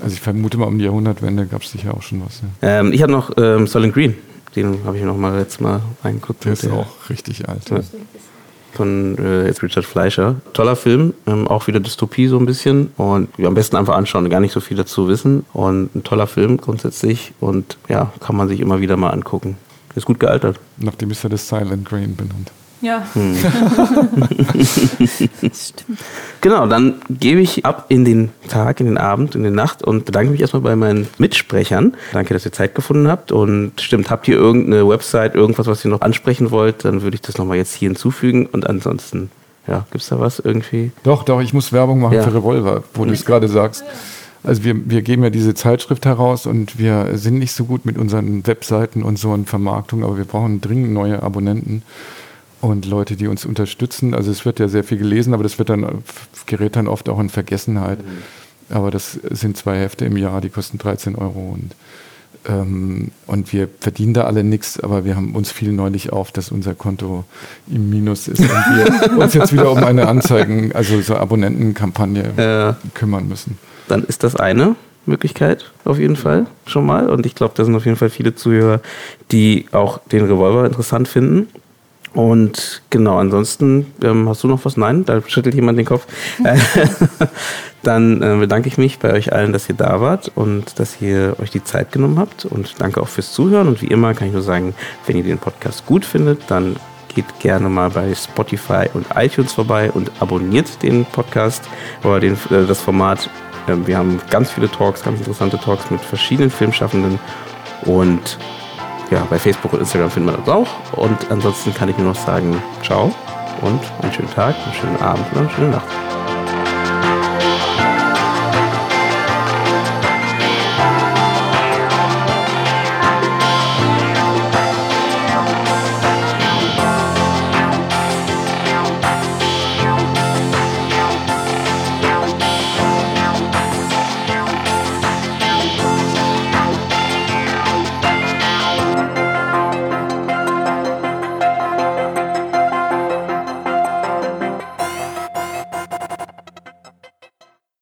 Also ich vermute mal um die Jahrhundertwende gab es sicher auch schon was. Ja.
Ähm, ich habe noch ähm, Solent Green. Den habe ich noch mal letztes Mal reingeguckt.
Der ist auch richtig alt.
Ja. Von äh, jetzt Richard Fleischer. Toller Film, ähm, auch wieder Dystopie so ein bisschen. Und ja, am besten einfach anschauen, gar nicht so viel dazu wissen. Und ein toller Film grundsätzlich. Und ja, kann man sich immer wieder mal angucken. Ist gut gealtert.
Nachdem ist er das Silent Grain benannt.
Ja. *laughs*
Stimmt.
Genau, dann gebe ich ab in den Tag, in den Abend, in die Nacht und bedanke mich erstmal bei meinen Mitsprechern. Danke, dass ihr Zeit gefunden habt. Und stimmt, habt ihr irgendeine Website, irgendwas, was ihr noch ansprechen wollt, dann würde ich das nochmal jetzt hier hinzufügen. Und ansonsten, ja, gibt es da was irgendwie?
Doch, doch, ich muss Werbung machen
Ja.
für Revolver, wo du es gerade sagst. Also wir, wir geben ja diese Zeitschrift heraus und wir sind nicht so gut mit unseren Webseiten und so und Vermarktung, aber wir brauchen dringend neue Abonnenten und Leute, die uns unterstützen. Also es wird ja sehr viel gelesen, aber das wird dann, gerät dann oft auch in Vergessenheit. Aber das sind zwei Hefte im Jahr, die kosten 13 Euro und ähm, und wir verdienen da alle nichts, aber wir haben uns fiel neulich auf, dass unser Konto im Minus ist und wir *laughs* uns jetzt wieder um eine Anzeigen, also so Abonnentenkampagne
Ja.
kümmern müssen.
dann ist das eine Möglichkeit auf jeden Fall schon mal. Und ich glaube, da sind auf jeden Fall viele Zuhörer, die auch den Revolver interessant finden. Und genau, ansonsten ähm, hast du noch was? Nein, da schüttelt jemand den Kopf. Äh, *laughs* Dann äh, bedanke ich mich bei euch allen, dass ihr da wart und dass ihr euch die Zeit genommen habt. Und danke auch fürs Zuhören. Und wie immer kann ich nur sagen, wenn ihr den Podcast gut findet, dann geht gerne mal bei Spotify und iTunes vorbei und abonniert den Podcast oder den, äh, das Format. Ähm, wir haben ganz viele Talks, ganz interessante Talks mit verschiedenen Filmschaffenden und ja, bei Facebook und Instagram findet man uns auch. Und ansonsten kann ich nur noch sagen, ciao und einen schönen Tag, einen schönen Abend und eine schöne Nacht.